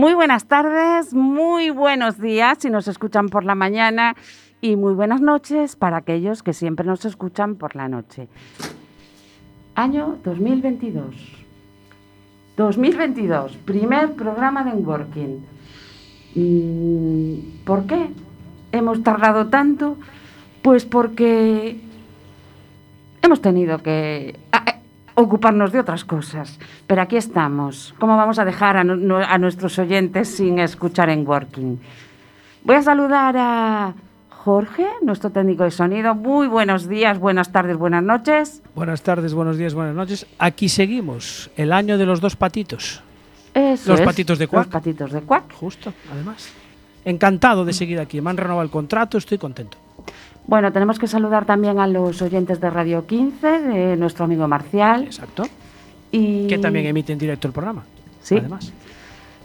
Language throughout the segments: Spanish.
Muy buenas tardes, muy buenos días si nos escuchan por la mañana y muy buenas noches para aquellos que siempre nos escuchan por la noche. Año 2022. 2022, primer programa de Working. Mm, ¿Por qué hemos tardado tanto? Pues porque hemos tenido que ocuparnos de otras cosas. Pero aquí estamos. ¿Cómo vamos a dejar a, nu- a nuestros oyentes sin escuchar en Working? Voy a saludar a Jorge, nuestro técnico de sonido. Muy buenos días, buenas tardes, buenas noches. Buenas tardes, buenos días, buenas noches. Aquí seguimos, el año de los dos patitos. Eso Los es, patitos de Los Cuac. patitos de Cuac. Justo, además. Encantado de seguir aquí. Me han renovado el contrato, estoy contento. Bueno, tenemos que saludar también a los oyentes de Radio 15, de nuestro amigo Marcial. Exacto. Y Que también emite en directo el programa. Sí. Además.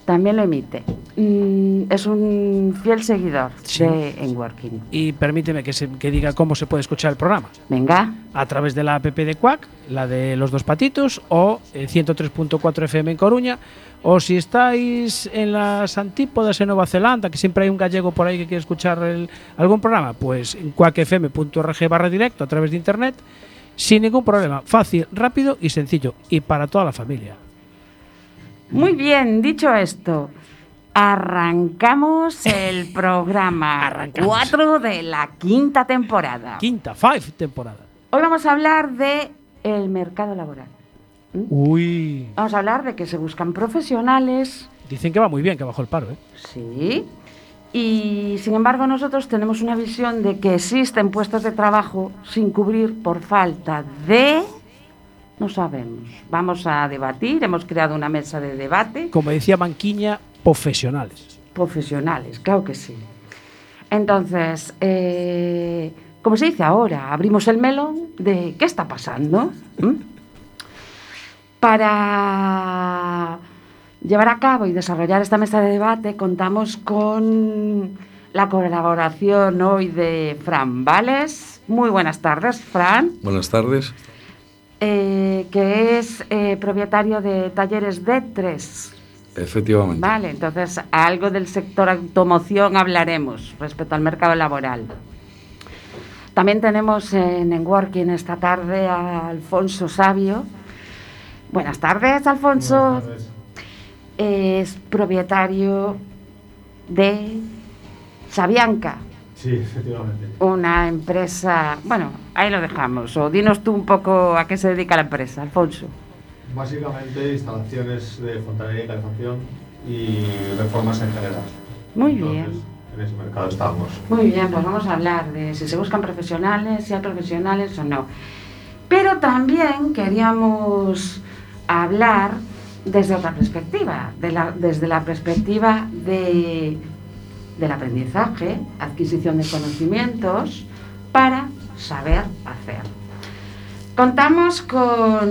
También lo emite. Mm, es un fiel seguidor Sí. de En Working. Y permíteme que, se- que diga cómo se puede escuchar el programa. Venga, A través de la app de Quack, la de los dos patitos, o el 103.4 FM en Coruña. O si estáis en las antípodas en Nueva Zelanda, que siempre hay un gallego por ahí que quiere escuchar el- algún programa, pues en quackfm.org barra directo a través de internet, sin ningún problema. Fácil, rápido y sencillo. Y para toda la familia. Muy bien, dicho esto, arrancamos el programa Arrancamos. 4 de la quinta temporada. Quinta, five temporada. Hoy vamos a hablar de el mercado laboral. Uy. Vamos a hablar de que se buscan profesionales, Dicen que va muy bien, que bajó el paro, ¿eh? sí, y sin embargo nosotros tenemos una visión de que existen puestos de trabajo sin cubrir por falta de... No sabemos. Vamos a debatir, hemos creado una mesa de debate. Como decía Manquiña, profesionales. Profesionales, claro que sí. Entonces, eh, como se dice ahora, abrimos el melón de qué está pasando. ¿Mm? Para llevar a cabo y desarrollar esta mesa de debate contamos con la colaboración hoy de Fran Vales. Muy buenas tardes, Fran, Buenas tardes. Eh, que es eh, propietario de Talleres D3. Efectivamente. Vale, entonces algo del sector automoción hablaremos respecto al mercado laboral. También tenemos en Enworking esta tarde a Alfonso Sabio. Buenas tardes, Alfonso. Es propietario de Sabianca, Sí, efectivamente. una empresa. Bueno, ahí lo dejamos. O dinos tú un poco a qué se dedica la empresa, Alfonso. Básicamente instalaciones de fontanería y calefacción y reformas en general. Muy Entonces, bien. En ese mercado estamos. Muy bien, pues vamos a hablar de si se buscan profesionales, si hay profesionales o no. Pero también queríamos hablar desde otra perspectiva, de la- desde la perspectiva de, del aprendizaje, adquisición de conocimientos para saber hacer. Contamos con...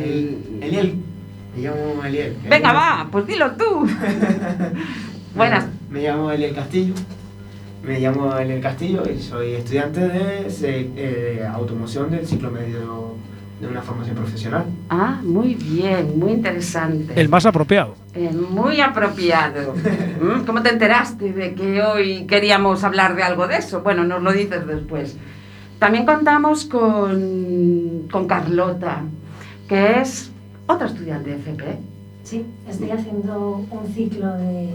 El- Eliel. Me llamo Eliel. Venga, Eliel. va, pues dilo tú. Buenas. Me llamo Eliel Castillo. Me llamo Eliel Castillo y soy estudiante de eh, automoción del ciclo medio de una formación profesional. Ah, muy bien, muy interesante. El más apropiado. Eh, muy apropiado. ¿Mm? ¿Cómo te enteraste de que hoy queríamos hablar de algo de eso? Bueno, nos lo dices después. También contamos con, con Carlota, que es otra estudiante de FP. Sí, estoy haciendo un ciclo de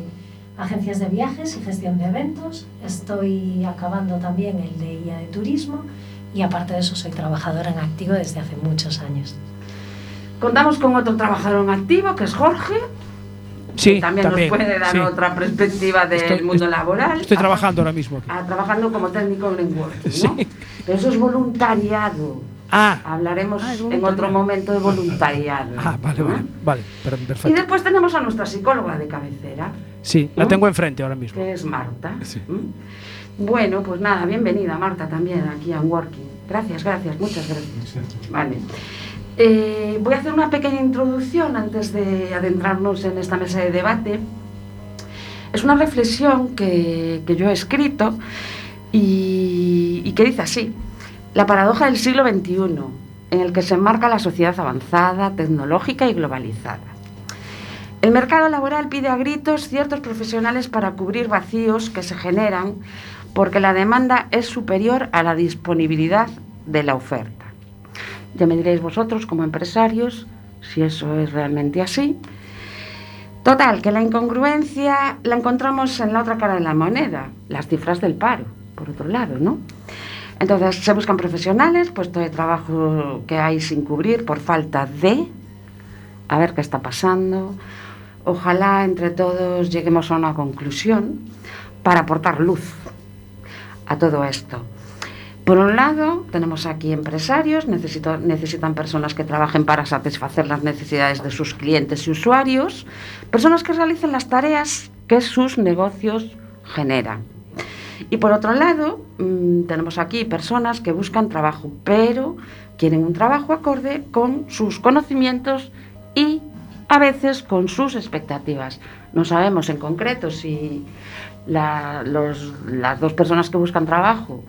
agencias de viajes y gestión de eventos. Estoy acabando también el de guía de turismo y aparte de eso soy trabajadora en activo desde hace muchos años. Contamos con otro trabajador en activo, que es Jorge, Sí, que también, nos puede dar sí. otra perspectiva del Estoy- mundo laboral. Estoy Ah, trabajando ahora mismo aquí. ah, trabajando como técnico en networking, ¿no? Sí. Pero eso es voluntariado. Ah, Hablaremos Ah, en otro momento de voluntariado. ah, vale, ¿no? vale, vale, per- Y perfecto. después tenemos a nuestra psicóloga de cabecera, Sí, la ¿no? tengo enfrente ahora mismo. que es Marta. Sí. ¿Mm? Bueno, pues nada, bienvenida Marta también aquí a Working. Gracias, gracias, muchas gracias. Vale. Eh, voy a hacer una pequeña introducción antes de adentrarnos en esta mesa de debate. Es una reflexión que, yo he escrito y, y que dice así. La paradoja del siglo XXI, en el que se enmarca la sociedad avanzada, tecnológica y globalizada. El mercado laboral pide a gritos ciertos profesionales para cubrir vacíos que se generan porque la demanda es superior a la disponibilidad de la oferta. Ya me diréis vosotros como empresarios si eso es realmente así. Total, que la incongruencia la encontramos en la otra cara de la moneda, las cifras del paro, por otro lado, ¿no? Entonces se buscan profesionales, puesto de trabajo que hay sin cubrir por falta de, a ver qué está pasando. Ojalá entre todos lleguemos a una conclusión para aportar luz a todo esto. Por un lado, tenemos aquí empresarios, necesitan personas que trabajen para satisfacer las necesidades de sus clientes y usuarios, personas que realicen las tareas que sus negocios generan. Y por otro lado, mm, tenemos aquí personas que buscan trabajo, pero quieren un trabajo acorde con sus conocimientos y a veces con sus expectativas. No sabemos en concreto si las dos personas que buscan trabajo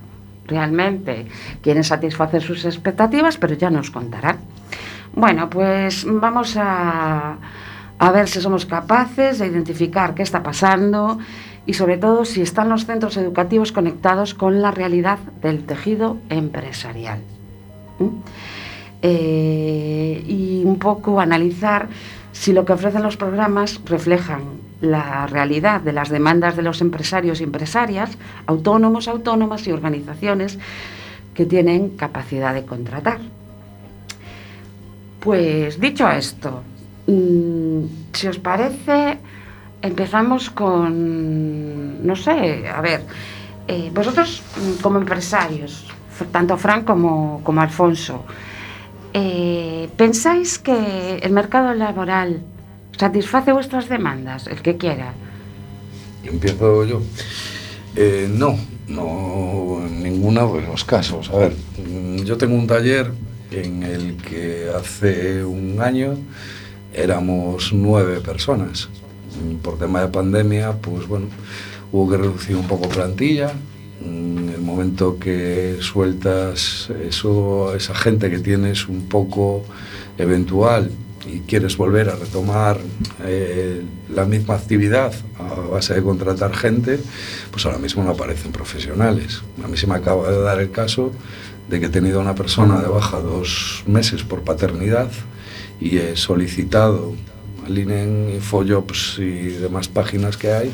realmente quieren satisfacer sus expectativas, pero ya nos contarán. Bueno, pues vamos a, a ver si somos capaces de identificar qué está pasando y sobre todo si están los centros educativos conectados con la realidad del tejido empresarial. ¿Mm? Eh, y un poco analizar si lo que ofrecen los programas reflejan la realidad de las demandas de los empresarios y empresarias, autónomos, autónomas y organizaciones que tienen capacidad de contratar. Pues dicho esto, mm, si os parece, empezamos con, no sé, a ver, eh, vosotros mm, como empresarios, tanto Fran como, como Alfonso, eh, ¿pensáis que el mercado laboral satisface vuestras demandas, el que quiera? Empiezo yo. Eh, no, no en ninguno de los casos. A ver, yo tengo un taller en el que hace un año éramos nueve personas. Por tema de pandemia, pues bueno, hubo que reducir un poco plantilla. En el momento que sueltas eso, esa gente que tienes un poco eventual y quieres volver a retomar eh, la misma actividad a base de contratar gente, pues ahora mismo no aparecen profesionales. A mí se me acaba de dar el caso de que he tenido una persona de baja dos meses por paternidad y he solicitado al INEN, Infojobs y demás páginas que hay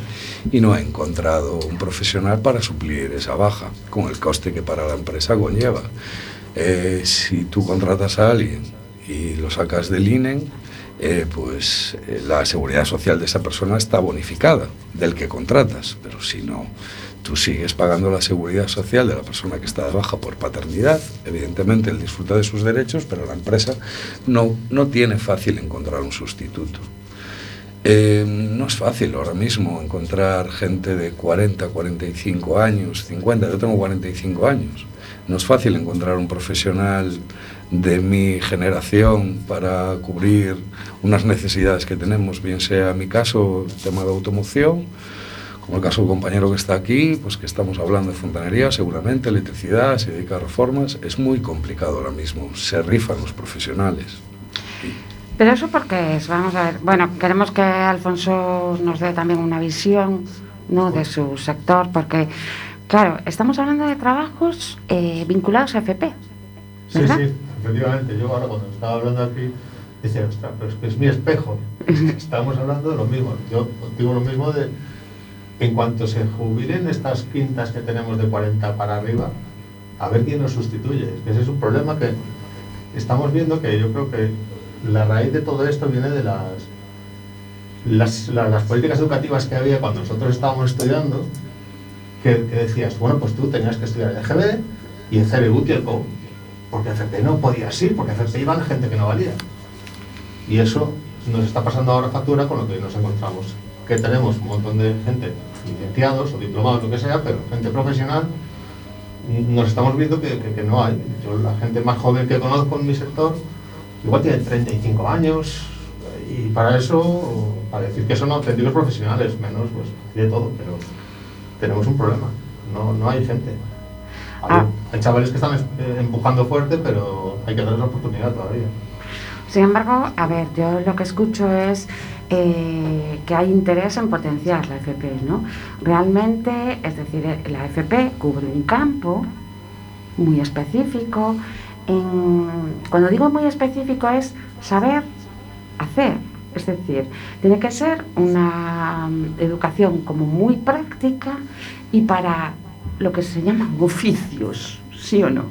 y no he encontrado un profesional para suplir esa baja, con el coste que para la empresa conlleva. Eh, si tú contratas a alguien y lo sacas del INEN, eh, pues eh, la seguridad social de esa persona está bonificada del que contratas, pero si no, tú sigues pagando la seguridad social de la persona que está de baja por paternidad, evidentemente él disfruta de sus derechos, pero la empresa no, no tiene fácil encontrar un sustituto. Eh, no es fácil ahora mismo encontrar gente de 40, 45 años, 50, yo tengo 45 años. No es fácil encontrar un profesional de mi generación para cubrir unas necesidades que tenemos, bien sea mi caso, tema de automoción, como el caso del compañero que está aquí, pues que estamos hablando de fontanería, seguramente, electricidad, se dedica a reformas, es muy complicado ahora mismo, se rifan los profesionales. Pero eso porque es, vamos a ver, bueno, queremos que Alfonso nos dé también una visión ¿no? de su sector, porque, claro, estamos hablando de trabajos eh, vinculados a FP. Sí, ¿verdad? sí, efectivamente. Yo ahora cuando estaba hablando aquí, decía, ostras, pero es que es mi espejo. Estamos hablando de lo mismo. Yo digo lo mismo de, en cuanto se jubilen estas quintas que tenemos de 40 para arriba, a ver quién nos sustituye. Es que ese es un problema que estamos viendo que yo creo que la raíz de todo esto viene de las, las, la- las políticas educativas que había cuando nosotros estábamos estudiando, que, que decías, bueno, pues tú tenías que estudiar el EGB y el CBUT y el COU. Porque FP no podía ir, porque FP iba la gente que no valía. Y eso nos está pasando ahora factura con lo que nos encontramos. Que tenemos un montón de gente, licenciados o diplomados, lo que sea, pero gente profesional, nos estamos viendo que, no hay. Yo, la gente más joven que conozco en mi sector, igual tiene 35 años, y para eso, para decir que son auténticos profesionales, menos, pues, de todo, pero tenemos un problema. No, no hay gente. Ah. Hay chavales que están eh, empujando fuerte, pero hay que darles la oportunidad todavía. Sin embargo, a ver, yo lo que escucho es eh, que hay interés en potenciar la FP, ¿no? Realmente, es decir, eh, la FP cubre un campo muy específico. cuando digo muy específico es saber hacer. Es decir, tiene que ser una mm, educación como muy práctica y para lo que se llaman oficios, ¿sí o no?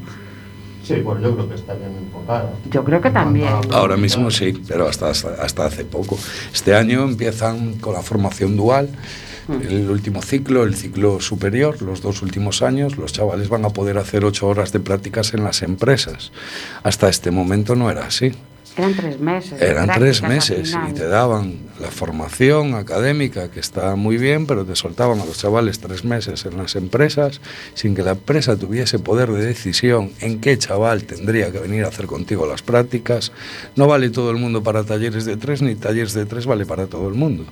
Sí, bueno, yo creo que está bien enfocada. Yo creo que también. a- Ahora mismo sí, pero hasta, hasta, hasta hace poco. Este año empiezan con la formación dual, el último ciclo, el ciclo superior, los dos últimos años, los chavales van a poder hacer ocho horas de prácticas en las empresas. Hasta este momento no era así. Eran tres meses. Eran tres meses y te daban la formación académica, que está muy bien, pero te soltaban a los chavales tres meses en las empresas sin que la empresa tuviese poder de decisión en qué chaval tendría que venir a hacer contigo las prácticas. No vale todo el mundo para talleres de tres, ni talleres de tres vale para todo el mundo.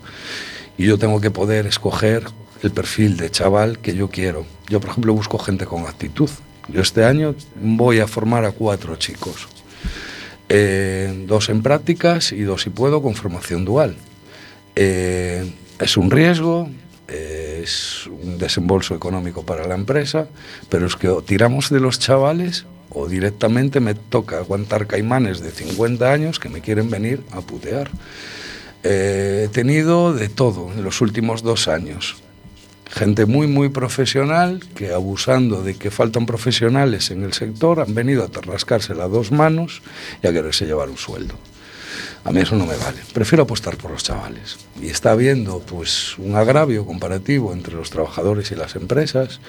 Y yo tengo que poder escoger el perfil de chaval que yo quiero. Yo, por ejemplo, busco gente con actitud. Yo este año voy a formar a cuatro chicos. Eh, dos en prácticas y dos, si puedo, con formación dual. Eh, es un riesgo, es un desembolso económico para la empresa, pero es que o tiramos de los chavales o directamente me toca aguantar caimanes de 50 años que me quieren venir a putear. Eh, he tenido de todo en los últimos dos años. Gente muy, muy profesional que abusando de que faltan profesionales en el sector han venido a rascarse las dos manos y a quererse llevar un sueldo. A mí eso no me vale. Prefiero apostar por los chavales. Y está habiendo pues un agravio comparativo entre los trabajadores y las empresas.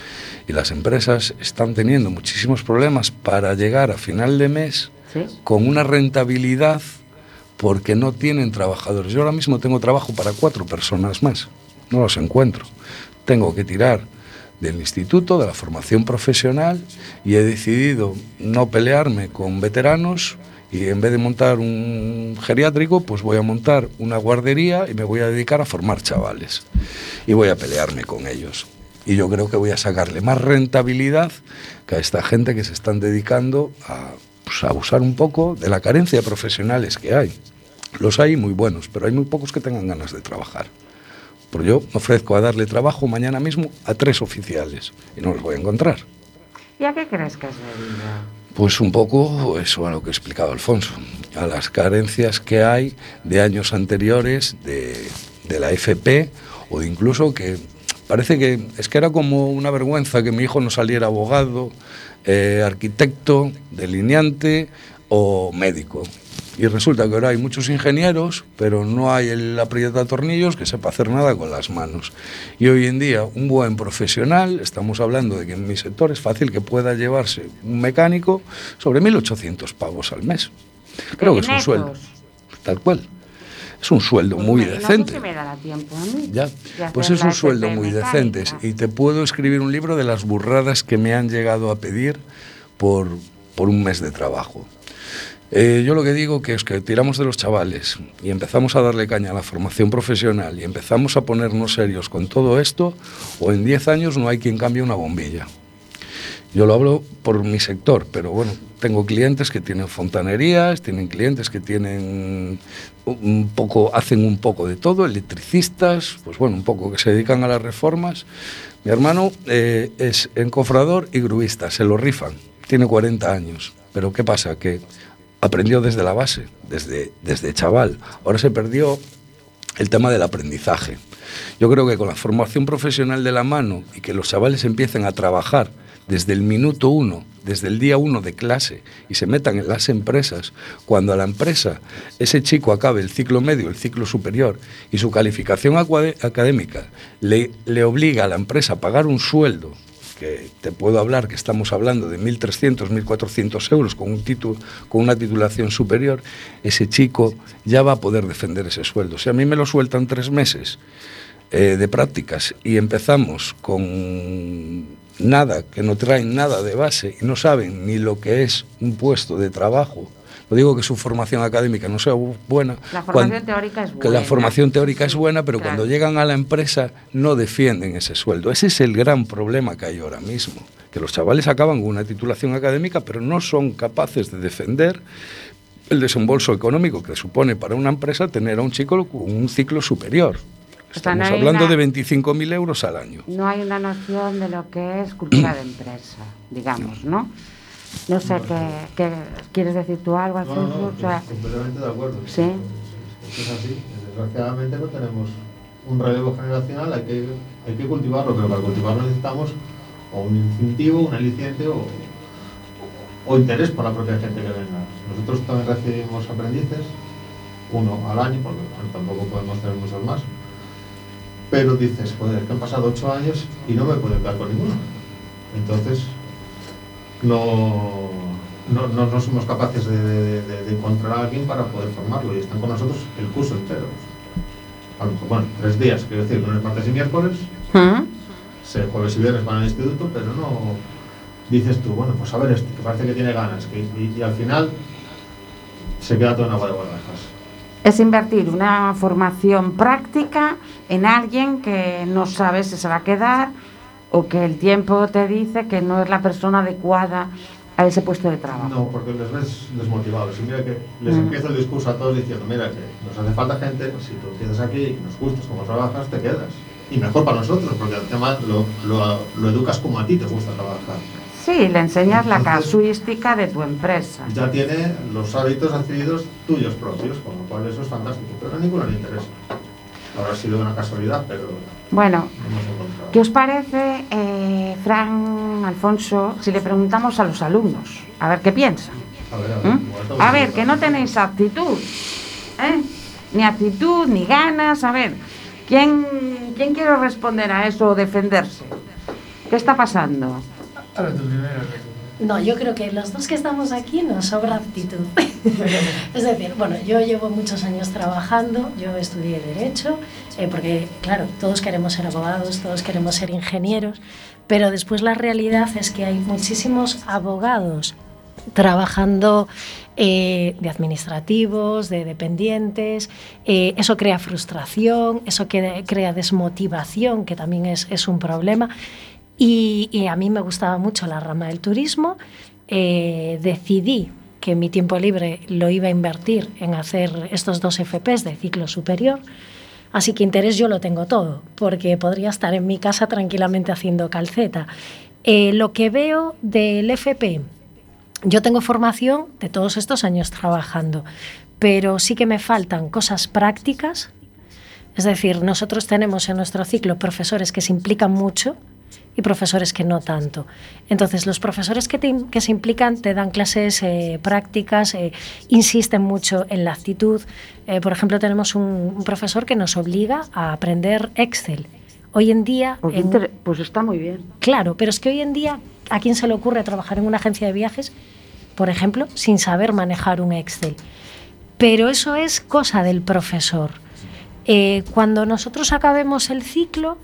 Y las empresas están teniendo muchísimos problemas para llegar a final de mes Sí. con una rentabilidad porque no tienen trabajadores. Yo ahora mismo tengo trabajo para cuatro personas más. No los encuentro. Tengo que tirar del instituto, de la formación profesional y he decidido no pelearme con veteranos y en vez de montar un geriátrico, pues voy a montar una guardería y me voy a dedicar a formar chavales. Y voy a pelearme con ellos. Y yo creo que voy a sacarle más rentabilidad que a esta gente que se están dedicando a, pues, abusar un poco de la carencia de profesionales que hay. Los hay muy buenos, pero hay muy pocos que tengan ganas de trabajar. Porque yo me ofrezco a darle trabajo mañana mismo a tres oficiales y no los voy a encontrar. ¿Y a qué crees que es debido? Pues un poco eso a lo que ha explicado Alfonso, a las carencias que hay de años anteriores de, de la FP o incluso que parece que es que era como una vergüenza que mi hijo no saliera abogado, eh, arquitecto, delineante o médico. Y resulta que ahora hay muchos ingenieros, pero no hay el aprieta tornillos que sepa hacer nada con las manos. Y hoy en día un buen profesional, estamos hablando de que en mi sector es fácil que pueda llevarse un mecánico sobre 1.800 pavos al mes. Creo que es un sueldo, tal cual. Es un sueldo Pues muy decente. Me dará tiempo a mí. Ya, pues es un sueldo muy mecánica. decente. Y te puedo escribir un libro de las burradas que me han llegado a pedir por, por un mes de trabajo. Eh, yo lo que digo que es que tiramos de los chavales y empezamos a darle caña a la formación profesional y empezamos a ponernos serios con todo esto, o en 10 años no hay quien cambie una bombilla. Yo lo hablo por mi sector, pero bueno, tengo clientes que tienen fontanerías, tienen clientes que tienen un poco, hacen un poco de todo, electricistas, pues bueno, un poco que se dedican a las reformas. Mi hermano eh, es encofrador y gruista, se lo rifan, tiene 40 años, pero ¿qué pasa? Que aprendió desde la base, desde, desde chaval. Ahora se perdió el tema del aprendizaje. Yo creo que con la formación profesional de la mano y que los chavales empiecen a trabajar desde el minuto uno, desde el día uno de clase y se metan en las empresas, cuando a la empresa ese chico acabe el ciclo medio, el ciclo superior y su calificación académica le, le obliga a la empresa a pagar un sueldo te puedo hablar que estamos hablando de 1.300, 1.400 euros con, un título, con una titulación superior, ese chico ya va a poder defender ese sueldo. Si a mí me lo sueltan tres meses eh, de prácticas y empezamos con nada, que no traen nada de base y no saben ni lo que es un puesto de trabajo, no digo que su formación académica no sea bu- buena. La formación cuan- teórica es Que la buena. formación teórica es buena, pero Claro. cuando llegan a la empresa no defienden ese sueldo. Ese es el gran problema que hay ahora mismo. Que los chavales acaban con una titulación académica, pero no son capaces de defender el desembolso económico que supone para una empresa tener a un chico con un ciclo superior. O sea, no Estamos hablando una- de 25.000 euros al año. No hay una noción de lo que es cultura de empresa, digamos, ¿no? No sé qué, qué- quieres decir tú algo, No, no, Alfonso. no, O sea, completamente de acuerdo. Sí. Esto es así. Desgraciadamente no tenemos un relevo generacional, hay que, hay que cultivarlo, pero para cultivarlo necesitamos o un incentivo, un aliciente o, o interés por la propia gente que venga. Nosotros también recibimos aprendices, uno al año, porque bueno, tampoco podemos tener muchos más. Pero dices, joder, que han pasado ocho años y no me puedo quedar con ninguno. Entonces, no, no, no, no somos capaces de, de- de- de encontrar a alguien para poder formarlo y están con nosotros el curso entero. A lo mejor, bueno, tres días, quiero decir, lunes, martes y miércoles, se, jueves y viernes van al instituto, pero no dices tú, bueno, pues a ver este, que parece que tiene ganas, que, y, y al final se queda todo en agua de borrajas. es invertir una formación práctica en alguien que no sabe si se va a quedar o que el tiempo te dice que no es la persona adecuada a ese puesto de trabajo. No, porque les ves desmotivados. Y mira que les Mm. empiezo el discurso a todos diciendo, mira que nos hace falta gente, si tú empiezas aquí y nos gustas como trabajas, te quedas. Y mejor para nosotros, porque además lo, lo, lo educas como a ti te gusta trabajar. Sí, le enseñas la casuística de tu empresa. Ya tiene los hábitos adquiridos tuyos propios, con lo cual eso es fantástico. Pero a ninguno le interesa. Habrá sido una casualidad, pero Bueno, no hemos encontrado. ¿qué os parece, eh, Fran, Alfonso, si le preguntamos a los alumnos? A ver qué piensan. A ver, a ver, ¿Mm? A ver, que no tenéis actitud, ¿eh? Ni actitud, ni ganas. A ver, ¿quién, ¿quién quiere responder a eso o defenderse? ¿Qué está pasando? No, yo creo que los dos que estamos aquí nos sobra actitud. es decir, bueno, yo llevo muchos años trabajando, yo estudié Derecho, eh, porque claro, todos queremos ser abogados, todos queremos ser ingenieros, pero después la realidad es que hay muchísimos abogados trabajando eh, de administrativos, de dependientes, eh, eso crea frustración, eso crea desmotivación, que también es, es un problema. Y, a mí me gustaba mucho la rama del turismo. Eh, decidí que mi tiempo libre lo iba a invertir en hacer estos dos FPs de ciclo superior. Así que interés yo lo tengo todo, porque podría estar en mi casa tranquilamente haciendo calceta. Eh, lo que veo del FP, yo tengo formación de todos estos años trabajando, pero sí que me faltan cosas prácticas. Es decir, nosotros tenemos en nuestro ciclo profesores que se implican mucho y profesores que no tanto. Entonces, los profesores que, te im- que se implican te dan clases eh, prácticas, eh, insisten mucho en la actitud. Eh, por ejemplo, tenemos un, un profesor que nos obliga a aprender Excel. Hoy en día... Pues, en- pues está muy bien. Claro, pero es que hoy en día, ¿a quién se le ocurre trabajar en una agencia de viajes, por ejemplo, sin saber manejar un Excel? Pero eso es cosa del profesor. Cuando nosotros acabemos el ciclo,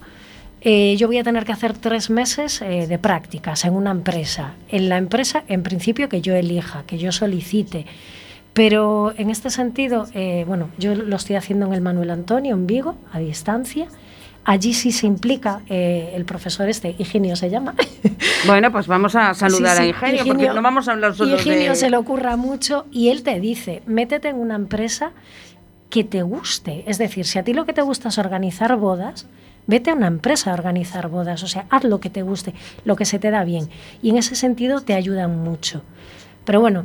eh, yo voy a tener que hacer tres meses eh, de prácticas en una empresa. En la empresa, en principio, que yo elija, que yo solicite. Pero en este sentido, eh, bueno, yo lo estoy haciendo en el Manuel Antonio, en Vigo, a distancia. Allí sí se implica eh, el profesor este, Higinio se llama. Bueno, pues vamos a saludar Sí, a sí, Ingenio, porque Higinio- no vamos a hablar solo Higinio de... se le ocurra mucho y él te dice, métete en una empresa que te guste. Es decir, si a ti lo que te gusta es organizar bodas, vete a una empresa a organizar bodas. O sea, haz lo que te guste, lo que se te da bien. Y en ese sentido te ayudan mucho. Pero bueno,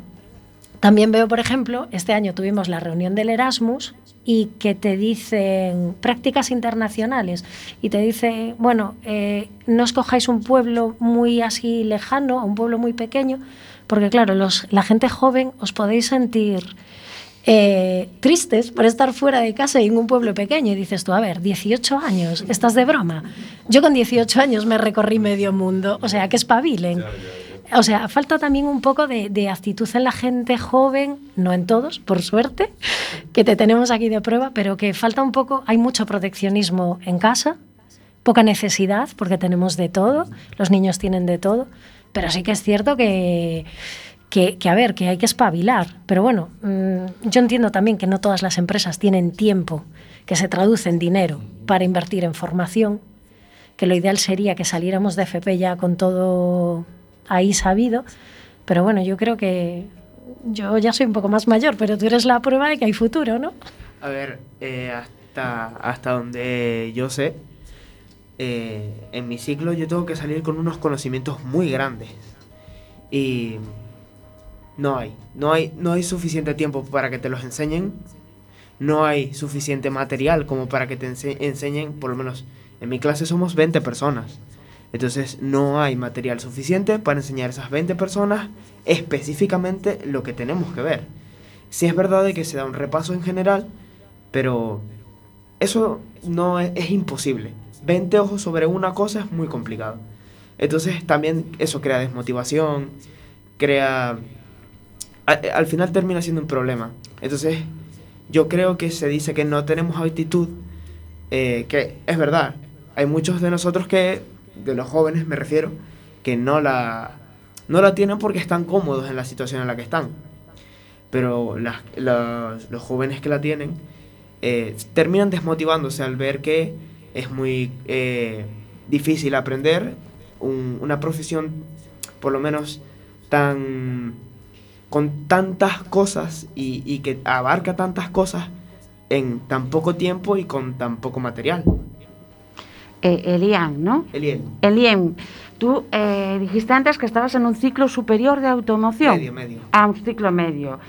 también veo, por ejemplo, este año tuvimos la reunión del Erasmus y que te dicen prácticas internacionales y te dice, bueno, eh, no escojáis un pueblo muy así lejano, un pueblo muy pequeño, porque claro, los, la gente joven os podéis sentir eh, tristes por estar fuera de casa y en un pueblo pequeño. Y dices tú, a ver, 18 años, ¿estás de broma? Yo con 18 años me recorrí medio mundo, o sea, que espabilen. O sea, falta también un poco de, de actitud en la gente joven, no en todos, por suerte, que te tenemos aquí de prueba, pero que falta un poco, hay mucho proteccionismo en casa, poca necesidad, porque tenemos de todo, los niños tienen de todo, pero sí que es cierto que, que, que, a ver, que hay que espabilar. Pero bueno, mmm, yo entiendo también que no todas las empresas tienen tiempo que se traduce en dinero para invertir en formación, que lo ideal sería que saliéramos de FP ya con todo ahí sabido, pero bueno, yo creo que yo ya soy un poco más mayor, pero tú eres la prueba de que hay futuro, ¿no? A ver, eh, hasta, hasta donde yo sé, eh, en mi ciclo yo tengo que salir con unos conocimientos muy grandes. Y no hay, no hay, no hay suficiente tiempo para que te los enseñen. No hay suficiente material como para que te ense enseñen, por lo menos en mi clase somos 20 personas. Entonces no hay material suficiente para enseñar a esas 20 personas específicamente lo que tenemos que ver. Sí es verdad que se da un repaso en general, pero eso no es, es imposible. 20 ojos sobre una cosa es muy complicado. Entonces también eso crea desmotivación, crea... Al, al final termina siendo un problema. Entonces yo creo que se dice que no tenemos actitud, eh, que es verdad. Hay muchos de nosotros que, de los jóvenes me refiero, que no la, no la tienen porque están cómodos en la situación en la que están. Pero los, jóvenes que la tienen eh, terminan desmotivándose al ver que es muy eh, difícil aprender un, una profesión, por lo menos tan con tantas cosas y, y, que abarca tantas cosas en tan poco tiempo y con tan poco material. Eh, Elian, ¿no? Elian. Elian, tú eh, dijiste antes que estabas en un ciclo superior de automoción. Medio, medio. Ah, un ciclo medio.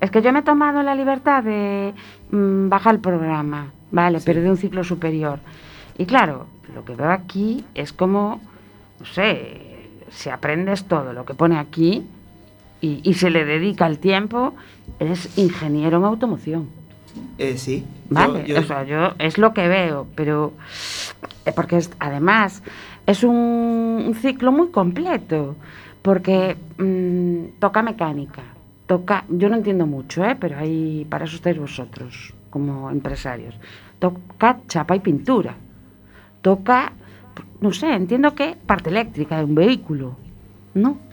Es que yo me he tomado la libertad de mmm, bajar el programa, ¿vale? Sí. Pero de un ciclo superior. Y claro, lo que veo aquí es como, no sé, si aprendes todo lo que pone aquí y, y se le dedica el tiempo, eres ingeniero en automoción. Eh, sí. Vale, yo, yo... o sea, yo es lo que veo, pero porque es, además es un, un, ciclo muy completo, porque mmm, toca mecánica, toca, yo no entiendo mucho, ¿eh? pero ahí para eso estáis vosotros como empresarios, toca chapa y pintura, toca, no sé, entiendo que parte eléctrica de un vehículo, ¿no?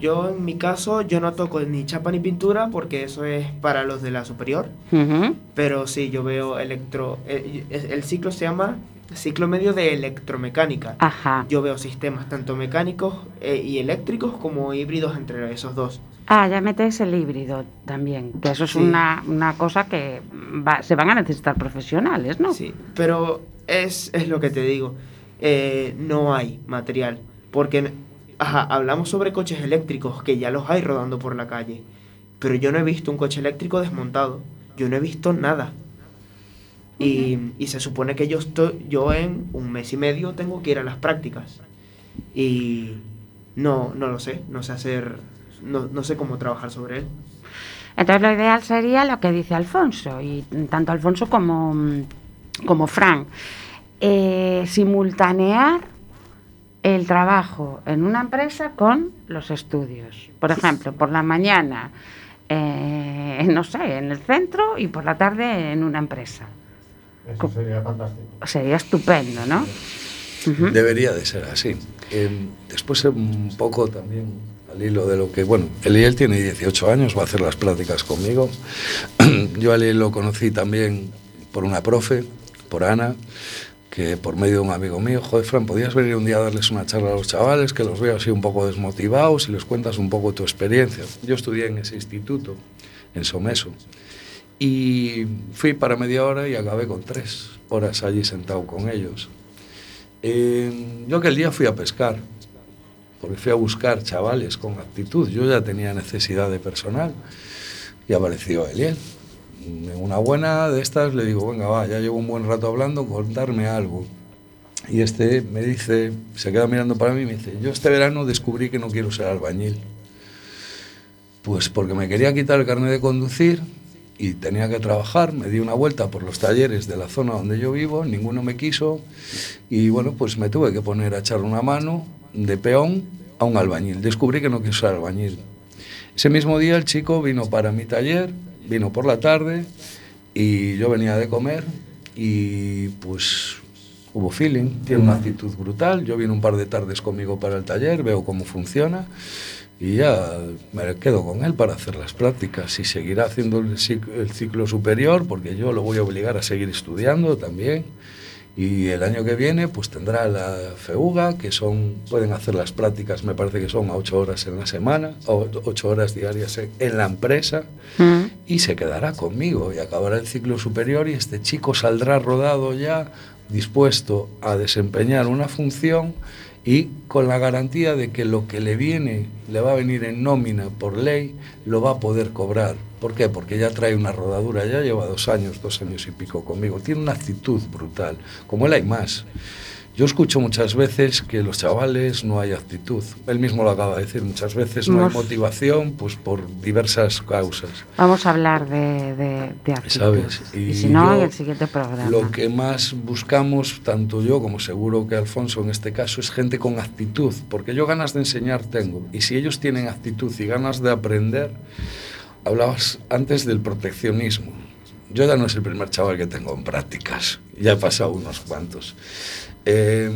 Yo en mi caso, yo no toco ni chapa ni pintura porque eso es para los de la superior. Uh -huh. Pero sí, yo veo electro... El, el, ciclo se llama ciclo medio de electromecánica. Ajá. Yo veo sistemas tanto mecánicos eh, y eléctricos como híbridos entre esos dos. Ah, ya metes el híbrido también, que eso es sí. una, una, cosa que va, se van a necesitar profesionales, ¿no? Sí, pero es, es lo que te digo. Eh, no hay material. Porque Ajá, hablamos sobre coches eléctricos, que ya los hay rodando por la calle. Pero yo no he visto un coche eléctrico desmontado. Yo no he visto nada. Y, y, se supone que yo, estoy, yo en un mes y medio tengo que ir a las prácticas. Y no, no lo sé, no sé hacer, no, no sé cómo trabajar sobre él. Entonces lo ideal sería lo que dice Alfonso, y tanto Alfonso como, como Frank. Eh, simultanear el trabajo en una empresa con los estudios. Por ejemplo, por la mañana, eh, no sé, en el centro y por la tarde en una empresa. Eso sería fantástico. Sería estupendo, ¿no? Uh -huh. Debería de ser así. Eh, después un poco también al hilo de lo que, bueno, Eliel tiene 18 años, va a hacer las prácticas conmigo. Yo a Eliel lo conocí también por una profe, por Ana, que por medio de un amigo mío, joder, Fran, podías venir un día a darles una charla a los chavales, que los veo así un poco desmotivados y les cuentas un poco tu experiencia. Yo estudié en ese instituto, en Someso, y fui para media hora y acabé con tres horas allí sentado con ellos. Yo aquel día fui a pescar, porque fui a buscar chavales con actitud. Yo ya tenía necesidad de personal y apareció Eliel una buena de estas le digo, venga, va, ya llevo un buen rato hablando, contarme algo. Y este me dice, se queda mirando para mí y me dice, yo este verano descubrí que no quiero ser albañil. Pues porque me quería quitar el carnet de conducir y tenía que trabajar, me di una vuelta por los talleres de la zona donde yo vivo, ninguno me quiso y bueno, pues me tuve que poner a echar una mano de peón a un albañil. Descubrí que no quiso ser albañil. Ese mismo día el chico vino para mi taller, vino por la tarde y yo venía de comer y pues hubo feeling, tiene una actitud brutal, yo vine un par de tardes conmigo para el taller, veo cómo funciona y ya me quedo con él para hacer las prácticas. Y seguirá haciendo el cic- el ciclo superior porque yo lo voy a obligar a seguir estudiando también y el año que viene pues tendrá la FEUGA que son pueden hacer las prácticas me parece que son a ocho horas en la semana o ocho horas diarias en- la empresa Mm. y se quedará conmigo y acabará el ciclo superior y este chico saldrá rodado ya, dispuesto a desempeñar una función y con la garantía de que lo que le viene, le va a venir en nómina por ley, lo va a poder cobrar. ¿Por qué? Porque ya trae una rodadura, ya lleva dos años, dos años y pico conmigo. Tiene una actitud brutal. Como él hay más. Yo escucho muchas veces que los chavales no hay actitud. Él mismo lo acaba de decir, muchas veces no hay motivación pues por diversas causas. Vamos a hablar de, de, de actitud. ¿Sabes? Y, si no, en el siguiente programa. Lo que más buscamos, tanto yo como seguro que Alfonso en este caso, es gente con actitud, porque yo ganas de enseñar tengo. Y si ellos tienen actitud y ganas de aprender, hablabas antes del proteccionismo. Yo ya no es el primer chaval que tengo en prácticas, ya he pasado unos cuantos. Eh,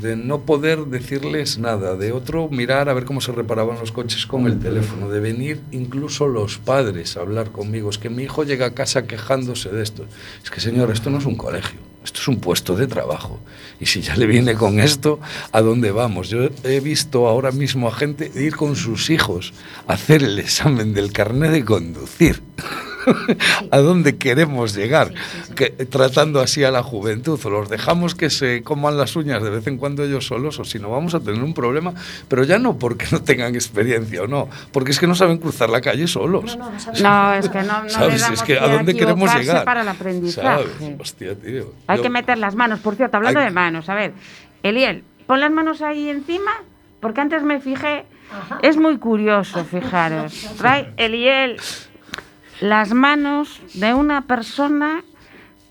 de no poder decirles nada, de otro mirar a ver cómo se reparaban los coches con el teléfono, de venir incluso los padres a hablar conmigo, es que mi hijo llega a casa quejándose de esto. Es que señor, esto no es un colegio, esto es un puesto de trabajo. Y si ya le viene con esto, ¿a dónde vamos? Yo he visto ahora mismo a gente ir con sus hijos a hacer el examen del carnet de conducir. ¿A dónde queremos llegar? Que, tratando así a la juventud. O los dejamos que se coman las uñas de vez en cuando ellos solos, o si no, vamos a tener un problema. Pero ya no porque no tengan experiencia o no, porque es que no saben cruzar la calle solos. No, no, no sabes. No, es que no, no le ¿Sabes? damos Es que a dónde queremos llegar. para el aprendizaje. ¿Sabes? Hostia, tío. Hay Yo- que meter las manos. Por cierto, hablando Hay- de manos, a ver, Eliel, pon las manos ahí encima, porque antes me fijé. Ajá. Es muy curioso, fijaros. Trae Eliel las manos de una persona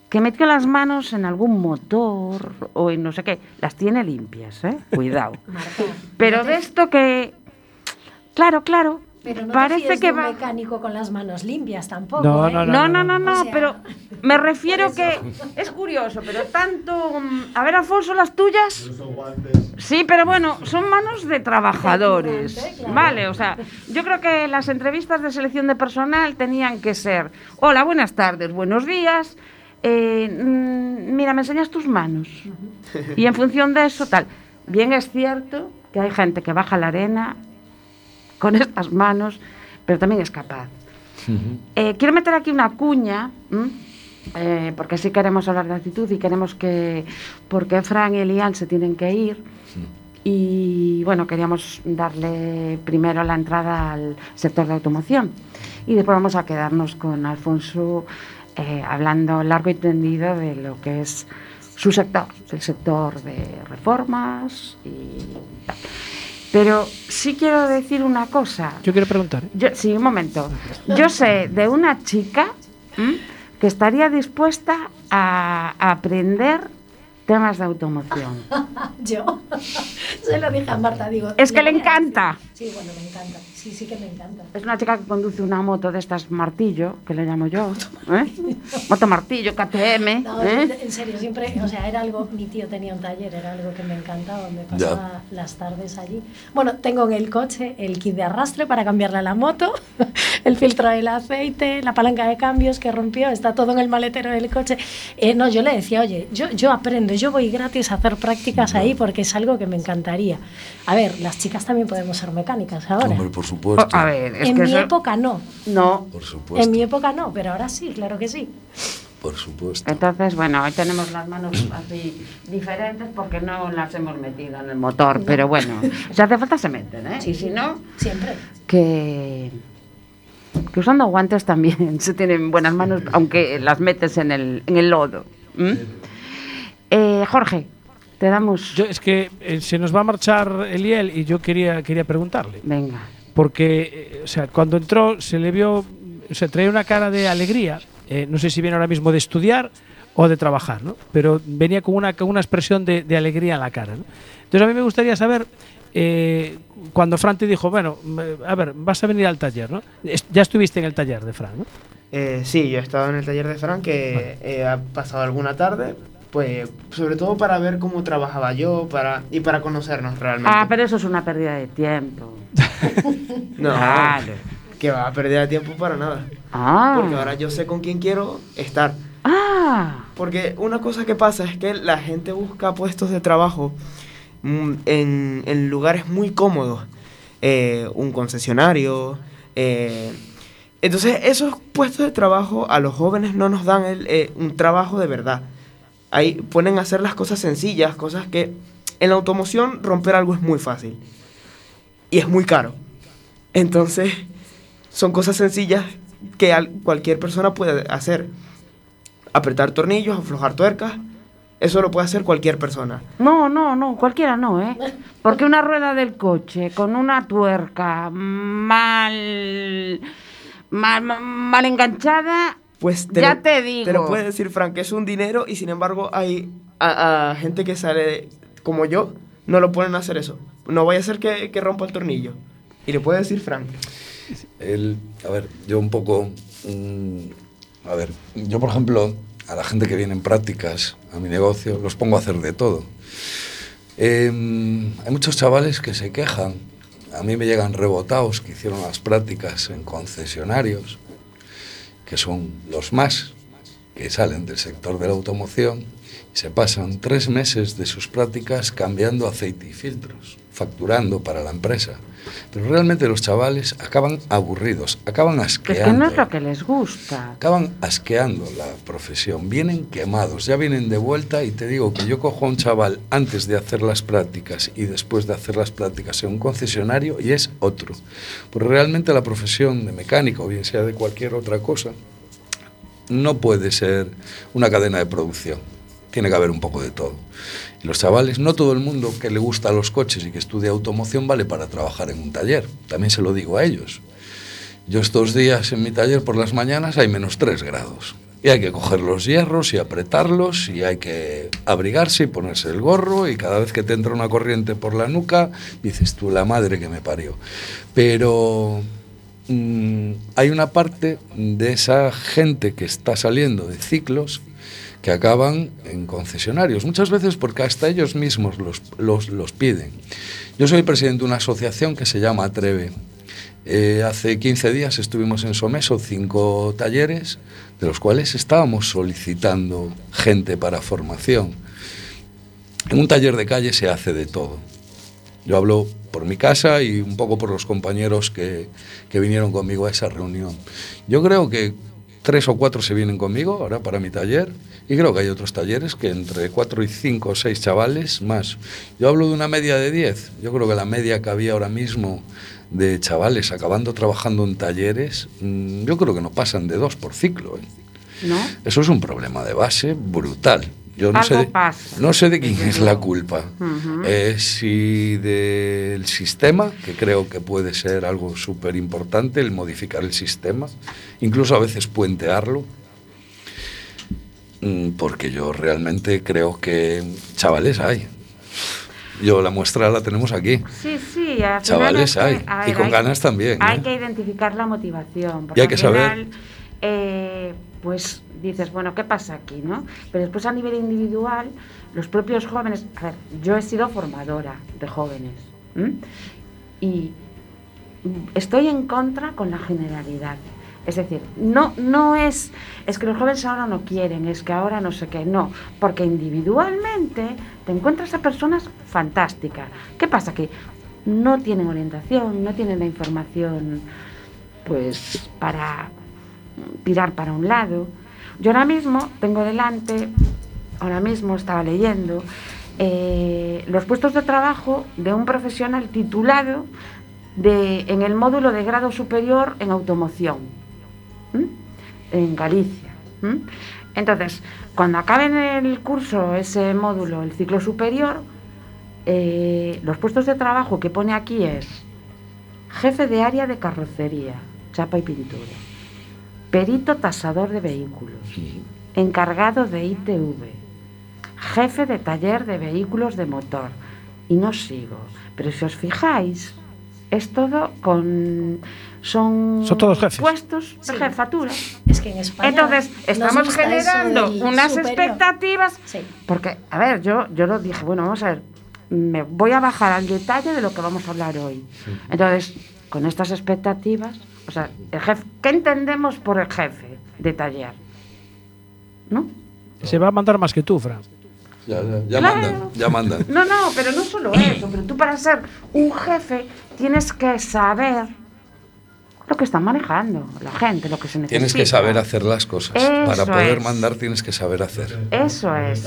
que metió las manos en algún motor o en no sé qué. Las tiene limpias, ¿eh? Cuidado. Pero de esto que. Claro, claro. Pero no parece que de un va. mecánico con las manos limpias tampoco. No, ¿eh? no, No, no, no, no, O sea, pero me refiero que es curioso, pero tanto. A ver, Alfonso, las tuyas. Sí, pero bueno, son manos de trabajadores. Vale, o sea, yo creo que las entrevistas de selección de personal tenían que ser: Hola, buenas tardes, buenos días. eh, mm, mira, me enseñas tus manos. Y en función de eso, tal. Bien es cierto que hay gente que baja la arena con estas manos, pero también es capaz. Eh, quiero meter aquí una cuña. Eh, porque sí queremos hablar de actitud y queremos que, porque Fran y Elian se tienen que ir. Y bueno, queríamos darle primero la entrada al sector de automoción. Y después vamos a quedarnos con Alfonso eh, hablando largo y tendido de lo que es su sector, el sector de reformas y tal. Pero sí quiero decir una cosa. Yo quiero preguntar. ¿eh? Yo, sí, un momento. Yo sé de una chica ¿m? que estaría dispuesta a, aprender temas de automoción. Yo se lo dije a Marta, digo. Es que le encanta. Sí, bueno, me encanta. Sí, sí que me encanta. Es una chica que conduce una moto de estas martillo, que le llamo yo. ¿eh? Moto martillo, KTM. No, ¿eh? en serio, siempre, o sea, era algo, mi tío tenía un taller, era algo que me encantaba, me pasaba las tardes allí. Bueno, tengo en el coche el kit de arrastre para cambiarle a la moto, el filtro del aceite, la palanca de cambios que rompió, está todo en el maletero del coche. Eh, no, yo le decía, oye, yo, yo aprendo, yo voy gratis a hacer prácticas ahí porque es algo que me encantaría. A ver, las chicas también podemos ser mecánicas ahora. Hombre, por supuesto. A ver, es en que mi eso- época no. No. Por supuesto. En mi época no, pero ahora sí, claro que sí. Por supuesto. Entonces, bueno, hoy tenemos las manos así diferentes porque no las hemos metido en el motor, pero bueno, si hace falta se meten, ¿eh? y si no, Siempre. que, que usando guantes también se tienen buenas manos, aunque las metes en el, en el lodo. Eh, Jorge, te damos... Yo, es que eh, se nos va a marchar Eliel y yo quería, quería preguntarle. Venga. Porque, eh, o sea, cuando entró se le vio o sea, traía una cara de alegría. eh, no sé si viene ahora mismo de estudiar o de trabajar, ¿no? Pero venía con una, con una expresión de, de alegría en la cara, ¿no? Entonces a mí me gustaría saber, eh, cuando Fran te dijo, bueno, me- a ver, vas a venir al taller, ¿no? Ya estuviste en el taller de Fran, ¿no? Eh, sí, yo he estado en el taller de Fran, que ha pasado alguna tarde, pues sobre todo para ver cómo trabajaba yo para y para conocernos realmente. Ah, pero eso es una pérdida de tiempo. no, Claro. que va a perder de tiempo para nada. Ah. Porque ahora yo sé con quién quiero estar. Ah. Porque una cosa que pasa es que la gente busca puestos de trabajo mm, en, en lugares muy cómodos. Eh, un concesionario. eh, entonces, esos puestos de trabajo a los jóvenes no nos dan el, eh, un trabajo de verdad. Ahí ponen a hacer las cosas sencillas, cosas que en la automoción romper algo es muy fácil. Y es muy caro. Entonces, son cosas sencillas que al- cualquier persona puede hacer apretar tornillos, aflojar tuercas. Eso lo puede hacer cualquier persona. No, no, no, cualquiera no, ¿eh? Porque una rueda del coche con una tuerca mal, mal- mal enganchada, Pues ya lo- te digo. Te lo puede decir Frank, que es un dinero y sin embargo hay a, a gente que sale como yo, no lo a hacer eso. No vaya a ser que, que rompa el tornillo. Y le puede decir Frank. El, a ver, yo un poco. mm, a ver, yo por ejemplo, a la gente que viene en prácticas a mi negocio, los pongo a hacer de todo. Em, hay muchos chavales que se quejan. A mí me llegan rebotados que hicieron las prácticas en concesionarios, que son los más que salen del sector de la automoción y se pasan tres meses de sus prácticas cambiando aceite y filtros, facturando para la empresa. Pero realmente los chavales acaban aburridos, acaban Es que asqueando. no es lo que les gusta. Acaban asqueando la profesión, vienen quemados, ya vienen de vuelta y te digo que yo cojo a un chaval antes de hacer las prácticas y después de hacer las prácticas en un concesionario y es otro. Porque realmente la profesión de mecánico, bien sea de cualquier otra cosa, no puede ser una cadena de producción. Tiene que haber un poco de todo. Los chavales, no todo el mundo que le gusta los coches y que estudia automoción vale para trabajar en un taller. También se lo digo a ellos. Yo estos días en mi taller por las mañanas hay menos 3 grados. Y hay que coger los hierros y apretarlos y hay que abrigarse y ponerse el gorro y cada vez que te entra una corriente por la nuca dices tú la madre que me parió. Pero mm, hay una parte de esa gente que está saliendo de ciclos que acaban en concesionarios, muchas veces porque hasta ellos mismos los, los, los piden. Yo soy presidente de una asociación que se llama Atreve. Eh, hace 15 días estuvimos en Someso, cinco talleres, de los cuales estábamos solicitando gente para formación. En un taller de calle se hace de todo. Yo hablo por mi casa y un poco por los compañeros que, que vinieron conmigo a esa reunión. Yo creo que tres o cuatro se vienen conmigo ahora para mi taller y creo que hay otros talleres que entre cuatro y cinco o seis chavales más. Yo hablo de una media de diez. Yo creo que la media que había ahora mismo de chavales acabando trabajando en talleres, mm, yo creo que no pasan de dos por ciclo. ¿eh? ¿No? Eso es un problema de base brutal. Yo no, sé de, no sé de quién es la culpa. Ujú. Eh, si del sistema, que creo que puede ser algo súper importante, el modificar el sistema, incluso a veces puentearlo, Mm, porque yo realmente creo que chavales hay. Yo la muestra la tenemos aquí. Sí, sí, al final Chavales que, hay, y con hay- ganas también. Hay ¿eh? que identificar la motivación. Y hay al que saber- eh, pues dices, bueno, ¿qué pasa aquí, no? Pero después a nivel individual, los propios jóvenes. A ver, yo he sido formadora de jóvenes. Y estoy en contra con la generalidad. Es decir, no, no es, es que los jóvenes ahora no quieren, es que ahora no sé qué, no, porque individualmente te encuentras a personas fantásticas. ¿Qué pasa? Que no tienen orientación, no tienen la información, pues, para tirar para un lado. Yo ahora mismo tengo delante, ahora mismo estaba leyendo, eh, los puestos de trabajo de un profesional titulado de, en el módulo de grado superior en automoción, en Galicia. Entonces, cuando acaben el curso, ese módulo, el ciclo superior, eh, los puestos de trabajo que pone aquí es jefe de área de carrocería, chapa y pintura. Perito tasador de vehículos, encargado de ITV, jefe de taller de vehículos de motor. Y no sigo. Pero si os fijáis, es todo con. Son, Son todos jefes. puestos de Sí. jefatura. Es que en España. Entonces, estamos generando unas superior. expectativas. Sí. Porque, a ver, yo, yo lo dije, bueno, vamos a ver, me voy a bajar al detalle de lo que vamos a hablar hoy. Entonces, con estas expectativas, o sea, el jefe, ¿qué entendemos por el jefe de taller? ¿No? Se va a mandar más que tú, Fran. Ya, ya, ya Claro. mandan, ya mandan. No, no, pero no solo eso, pero tú para ser un jefe tienes que saber lo que están manejando la gente, lo que se necesita. Tienes que saber hacer las cosas. Eso Para poder es. mandar tienes que saber hacer. Eso es.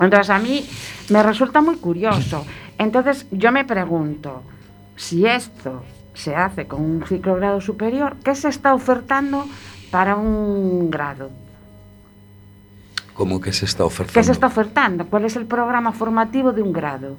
Entonces a mí me resulta muy curioso. Entonces yo me pregunto, si esto se hace con un ciclo grado superior, ¿qué se está ofertando para un grado? Como que se está ofertando. ¿Qué se está ofertando? ¿Cuál es el programa formativo de un grado?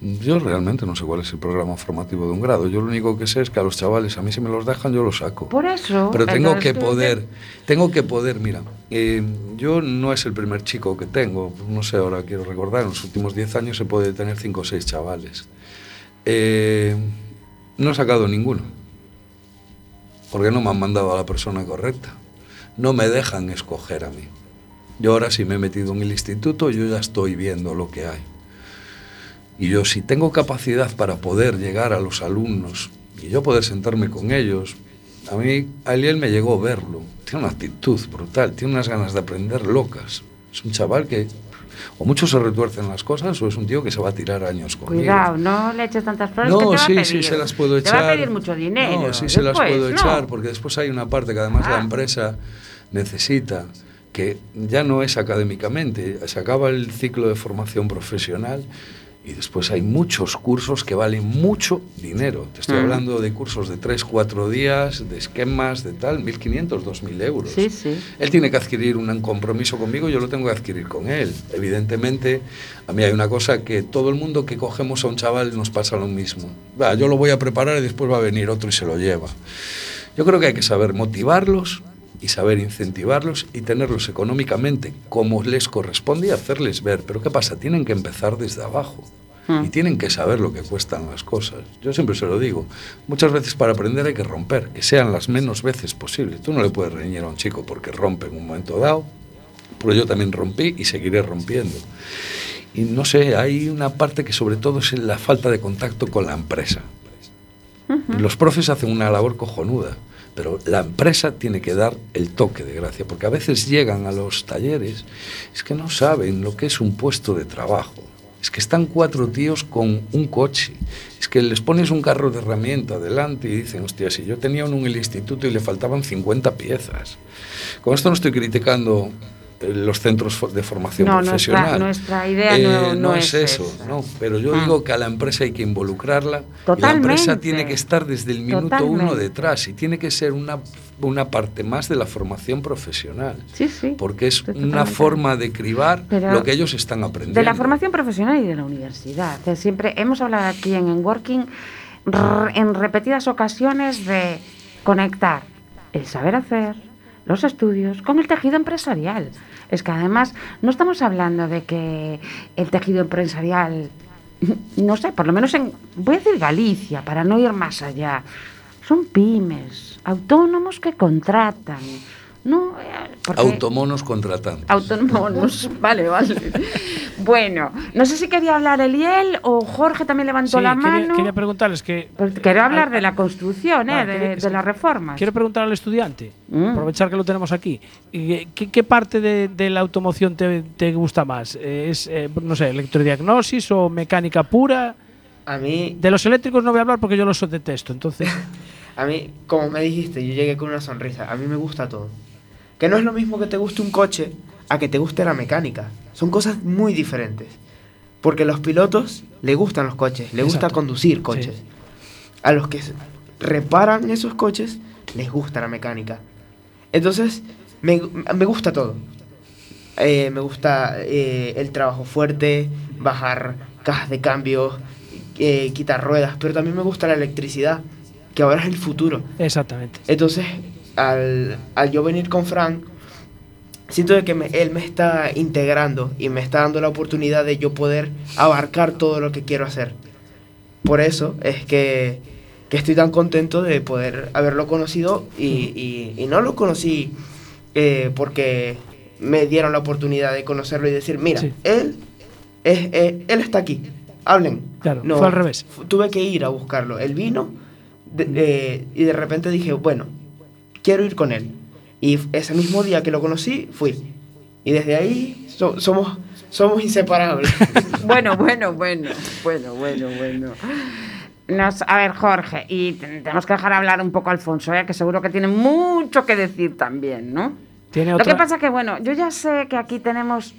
Yo realmente no sé cuál es el programa formativo de un grado. Yo lo único que sé es que a los chavales, a mí si me los dejan, yo los saco. Por eso... Pero tengo que poder, tengo que poder, mira, eh, yo no es el primer chico que tengo, no sé, ahora quiero recordar, en los últimos 10 años se puede tener 5 o 6 chavales. Eh, no he sacado ninguno, porque no me han mandado a la persona correcta. No me dejan escoger a mí. Yo ahora si me he metido en el instituto, yo ya estoy viendo lo que hay. Y yo si tengo capacidad para poder llegar a los alumnos y yo poder sentarme con ellos, a mí Aliel me llegó a verlo. Tiene una actitud brutal, tiene unas ganas de aprender locas. Es un chaval que o mucho se retuercen las cosas o es un tío que se va a tirar años conmigo. Cuidado, no le eches tantas flores que te No, va a pedir. sí, se las puedo Te echar. va a pedir mucho dinero. No, sí, se las puedo ¿no? echar, porque después hay una parte que además la Ah. empresa necesita, que ya no es académicamente, se acaba el ciclo de formación profesional y después hay muchos cursos que valen mucho dinero. Te estoy Mm. hablando de cursos de 3, 4 días, de esquemas, de tal, 1.500, 2.000 euros. Sí, sí. Él tiene que adquirir un compromiso conmigo, yo lo tengo que adquirir con él. Evidentemente, a mí hay una cosa que todo el mundo que cogemos a un chaval nos pasa lo mismo. Va, yo lo voy a preparar y después va a venir otro y se lo lleva. Yo creo que hay que saber motivarlos y saber incentivarlos y tenerlos económicamente como les corresponde y hacerles ver. Pero ¿qué pasa? Tienen que empezar desde abajo. Mm. Y tienen que saber lo que cuestan las cosas. Yo siempre se lo digo. Muchas veces para aprender hay que romper, que sean las menos veces posibles. Tú no le puedes reñir a un chico porque rompe en un momento dado, pero yo también rompí y seguiré rompiendo. Y no sé, hay una parte que sobre todo es la falta de contacto con la empresa. Los profes hacen una labor cojonuda, pero la empresa tiene que dar el toque de gracia, porque a veces llegan a los talleres, es que no saben lo que es un puesto de trabajo. Es que están cuatro tíos con un coche. Es que les pones un carro de herramienta delante y dicen, hostia, si yo tenía uno en el instituto y le faltaban 50 piezas. Con esto no estoy criticando los centros de formación No, nuestra- profesional. nuestra idea Eh, no- no es es eso, esa. no. Pero yo Ah. digo que a la empresa hay que involucrarla. Y la Totalmente. empresa tiene que estar desde el minuto uno Totalmente. detrás y tiene que ser una, una parte más de la formación profesional. Sí, sí. Porque es una totalmente forma de cribar Pero lo que ellos están aprendiendo. De la formación profesional y de la universidad. Siempre hemos hablado aquí en Enworking r- en repetidas ocasiones de conectar el saber hacer, los estudios, con el tejido empresarial. Es que además no estamos hablando de que el tejido empresarial, no sé, por lo menos en, voy a decir Galicia, para no ir más allá, son pymes, autónomos que contratan. No, porque- Automonos contratantes. Autónomos, vale, vale. Bueno, no sé si quería hablar Eliel o Jorge también levantó Sí, la quería, mano. quería preguntarles que. Pues quiero hablar de la construcción, ¿eh? De, quería- las reformas. Quiero preguntar al estudiante, Mm. aprovechar que lo tenemos aquí. ¿y ¿Qué, qué parte de, de la automoción te, te gusta más? Eh, ¿Es, eh, no sé, electrodiagnosis o mecánica pura? A mí, De los eléctricos no voy a hablar porque yo los detesto, entonces. a mí, como me dijiste, yo llegué con una sonrisa. A mí me gusta todo. Que no es lo mismo que te guste un coche a que te guste la mecánica. Son cosas muy diferentes. Porque a los pilotos le gustan los coches, les gusta conducir coches. Sí. A los que reparan esos coches les gusta la mecánica. Entonces, me, me gusta todo. Eh, me gusta eh, el trabajo fuerte, bajar cajas de cambio, eh, quitar ruedas, pero también me gusta la electricidad, que ahora es el futuro. Exactamente. Entonces, al, al yo venir con Fran, siento de que me- él me está integrando y me está dando la oportunidad de yo poder abarcar todo lo que quiero hacer. Por eso es que, que estoy tan contento de poder haberlo conocido y, y- y no lo conocí eh, porque me dieron la oportunidad de conocerlo y decir, mira, Sí. él, es, eh, él está aquí, hablen. Claro, fue al revés. Tuve que ir a buscarlo. Él vino de- eh, y de repente dije, bueno, quiero ir con él. Y ese mismo día que lo conocí, fui. Y desde ahí so- somos, somos inseparables. Bueno, bueno, bueno, bueno, bueno, bueno. Nos, a ver, Jorge, y te- tenemos que dejar hablar un poco a Alfonso, ¿eh? que seguro que tiene mucho que decir también, ¿no? Tiene Lo otra... que pasa que, bueno, yo ya sé que aquí tenemos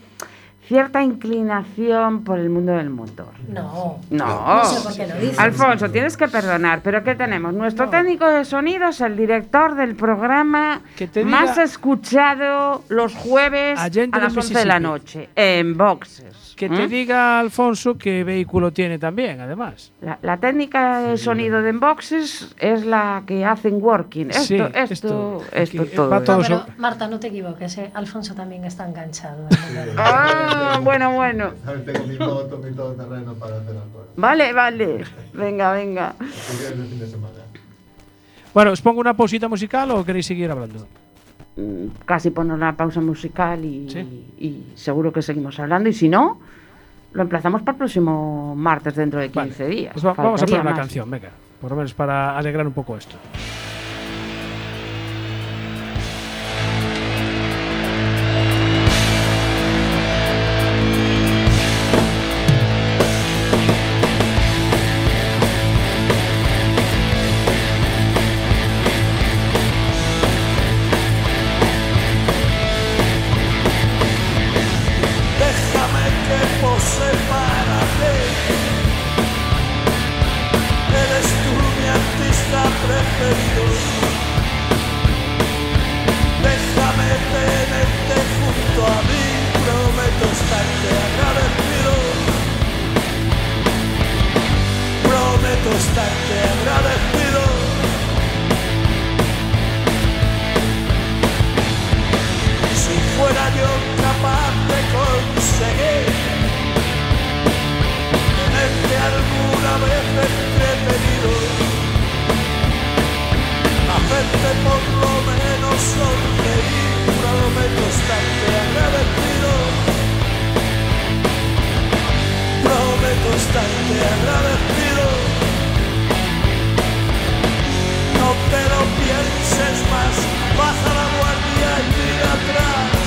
cierta inclinación por el mundo del motor. No. No. No sé por qué lo dices. Alfonso, tienes que perdonar, pero ¿qué tenemos? Nuestro técnico de sonido es el director del programa Que te más escuchado los jueves Allende a las del 11 de la noche, en boxes. Que te ¿Mm? diga Alfonso qué vehículo tiene también, además. La, la técnica de sonido de Enboxes es la que hacen working. Esto, Sí, esto, esto, esto, aquí todo. va es. todo No, pero, Marta, no te equivoques, ¿eh? Alfonso también está enganchado. Ah, bueno, bueno. Vale, vale. Venga, venga. Bueno, ¿os pongo una pausita musical o queréis seguir hablando? Mm, Casi poner una pausa musical y, Sí. y seguro que seguimos hablando. Y si no, lo emplazamos para el próximo martes dentro de 15 Vale, días. pues va- vamos a poner una más. canción, venga. Por lo menos para alegrar un poco esto. Estarte agradecido. No te lo pienses más, baja la guardia y mira atrás,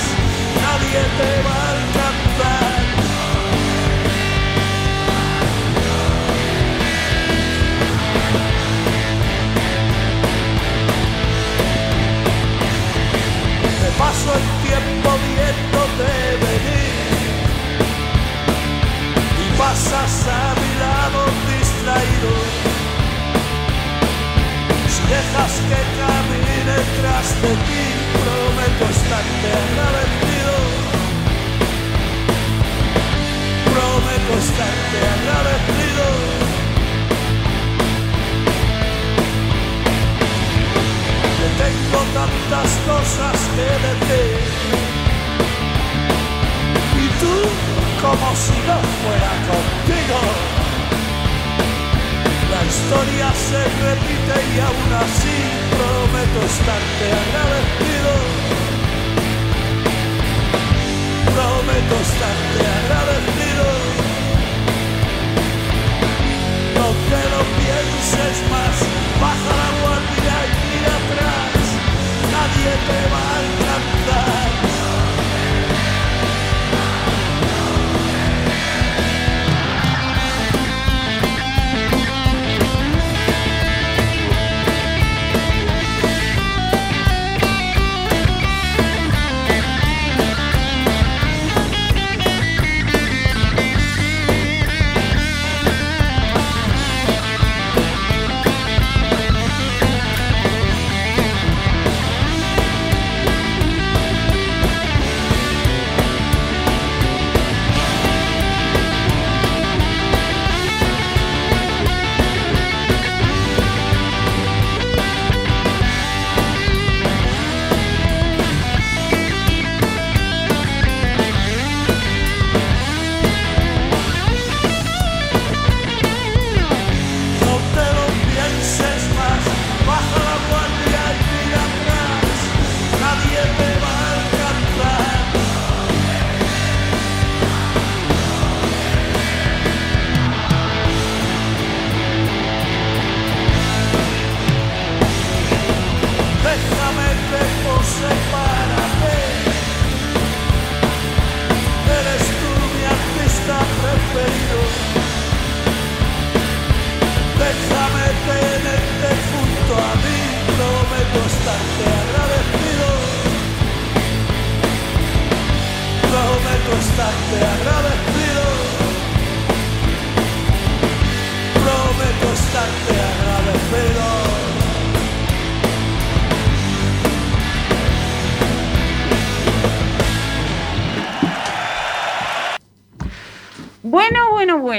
nadie te va a alcanzar. Te paso el tiempo viéndote venir pasas a mi lado distraído. Si dejas que camine tras de ti, prometo estarte agradecido. Prometo estarte agradecido. Que tengo tantas cosas que decir. Y tú, como si no fuera contigo. La historia se repite y aún así prometo estarte agradecido. Prometo estarte agradecido. No te lo pienses más, baja la guardia y mira atrás. Nadie te va a alcanzar.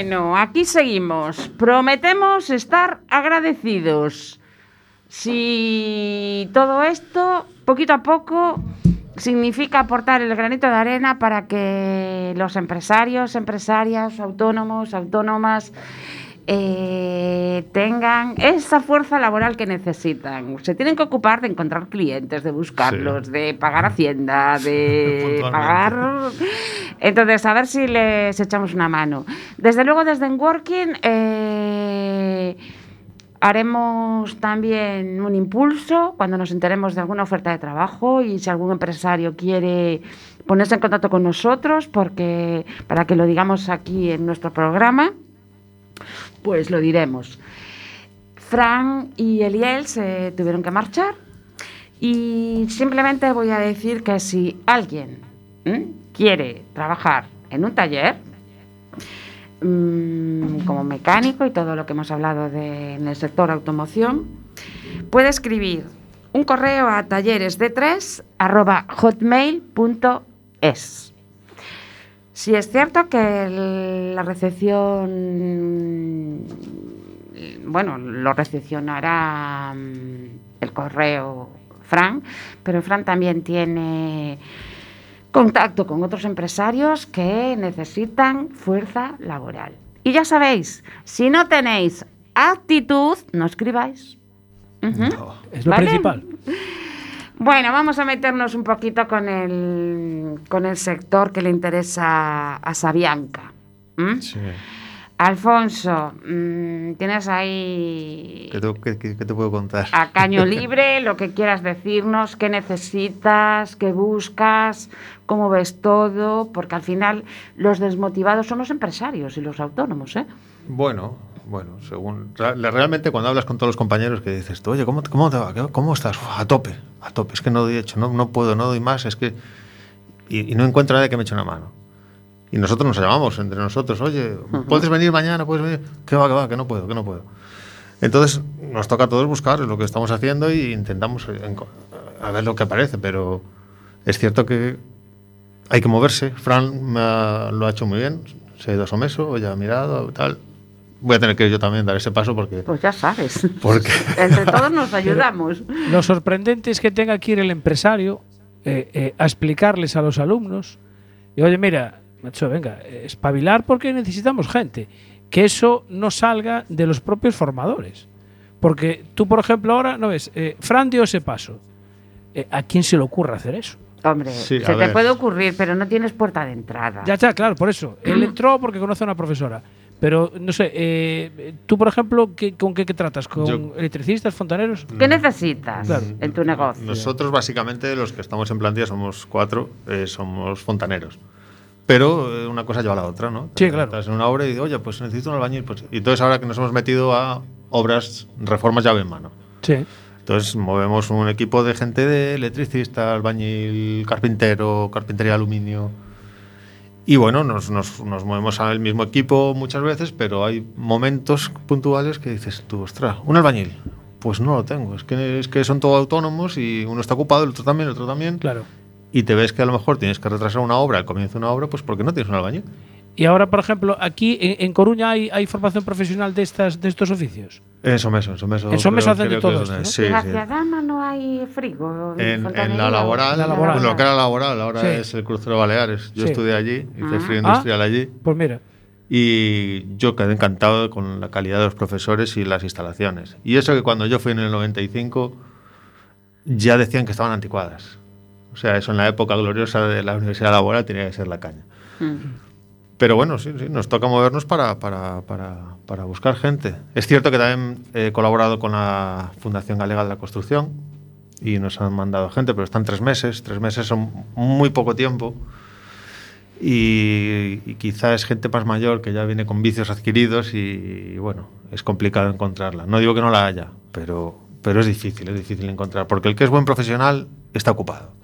Bueno, aquí seguimos. Prometemos estar agradecidos. Si todo esto, poquito a poco, significa aportar el granito de arena para que los empresarios, empresarias, autónomos, autónomas, eh, tengan esa fuerza laboral que necesitan. Se tienen que ocupar de encontrar clientes, de buscarlos, de pagar Hacienda, de pagar... Entonces, a ver si les echamos una mano. Desde luego, desde Enworking eh, haremos también un impulso cuando nos enteremos de alguna oferta de trabajo y si algún empresario quiere ponerse en contacto con nosotros porque para que lo digamos aquí en nuestro programa pues lo diremos. Fran y Eliel se tuvieron que marchar y simplemente voy a decir que si alguien quiere trabajar en un taller, mm, como mecánico y todo lo que hemos hablado de, en el sector automoción, puede escribir un correo a talleresd3 arroba hotmail.es. Si es cierto que el- la recepción, bueno, lo recepcionará mm, el correo Fran, pero Fran también tiene contacto con otros empresarios que necesitan fuerza laboral. Y ya sabéis, si no tenéis actitud, no escribáis. Es lo ¿Vale? principal. Bueno, vamos a meternos un poquito con el, con el sector que le interesa a Sabianca. ¿m? Sí. Alfonso, mm, tienes ahí ¿Qué te, qué- qué- qué te puedo contar? a caño libre lo que quieras decirnos, qué necesitas, qué buscas, cómo ves todo, porque al final los desmotivados son los empresarios y los autónomos, ¿eh? Bueno, bueno, según realmente cuando hablas con todos los compañeros que dices, tú, oye, ¿cómo, cómo te va? ¿Qué- ¿Cómo estás? Uf, a tope, a tope. Es que no doy hecho, no, no puedo, no doy más, es que y, y no encuentro a nadie que me eche una mano. Y nosotros nos llamamos entre nosotros, oye, ¿puedes venir mañana? ¿Puedes venir? Que va, que va, que no puedo, que no puedo. Entonces nos toca a todos buscar lo que estamos haciendo y intentamos eh, a ver lo que aparece, pero es cierto que hay que moverse. Fran lo ha hecho muy bien, se ha ido a Someso, ya ha mirado, tal. Voy a tener que yo también dar ese paso porque... Pues ya sabes. porque Entre todos nos ayudamos. Lo sorprendente es que tenga que ir el empresario eh, eh, a explicarles a los alumnos. Y oye, mira, macho, venga, espabilar porque necesitamos gente. Que eso no salga de los propios formadores. Porque tú, por ejemplo, ahora, no ves, eh, Fran dio ese paso. Eh, ¿A quién se le ocurre hacer eso? Hombre, Sí, se te ver. puede ocurrir, pero no tienes puerta de entrada. Ya está, claro, por eso. Él entró porque conoce a una profesora. Pero, no sé, eh, tú, por ejemplo, ¿qué- ¿con qué, qué tratas? ¿Con Yo- electricistas, fontaneros? ¿Qué necesitas Claro. en tu negocio? Nosotros básicamente los que estamos en plantilla somos cuatro, eh, somos fontaneros. Pero eh, una cosa lleva a la otra, ¿no? Sí, Te claro. Estás en una obra y dices, oye, pues necesito un albañil. Pues, y entonces ahora que nos hemos metido a obras, reformas llave en mano. Sí. Entonces movemos un equipo de gente de electricista, albañil, carpintero, carpintería de aluminio. Y bueno, nos, nos, nos movemos al mismo equipo muchas veces, pero hay momentos puntuales que dices tú, ostras, un albañil. Pues no lo tengo, es que, es que son todos autónomos y uno está ocupado, el otro también, el otro también. Claro. Y te ves que a lo mejor tienes que retrasar una obra, al comienzo de una obra, pues porque no tienes un albañil. Y ahora, por ejemplo, aquí en, en Coruña hay, hay formación profesional de estas de estos oficios. En Someso, en Someso. En Someso hacen de creo que todo es una- esto, ¿no? Sí, ¿En la sí. No hay frigo? En, la laboral, La laboral. lo que era laboral, ahora Sí. es el crucero Baleares. Yo Sí. estudié allí, hice Ah. frío Ah. industrial allí Pues mira, y yo quedé encantado con la calidad de los profesores y las instalaciones. Y eso que cuando yo fui en el 95 ya decían que estaban anticuadas. O sea, eso en la época gloriosa de la universidad laboral tenía que ser la caña. Mm. Pero bueno, sí, sí, nos toca movernos para, para, para, para buscar gente. Es cierto que también he colaborado con la Fundación Galega de la Construcción y nos han mandado gente, pero están tres meses. Tres meses son muy poco tiempo. Y, y quizá es gente más mayor que ya viene con vicios adquiridos y, bueno, es complicado encontrarla. No digo que no la haya, pero, pero es difícil, es difícil encontrar. Porque el que es buen profesional está ocupado.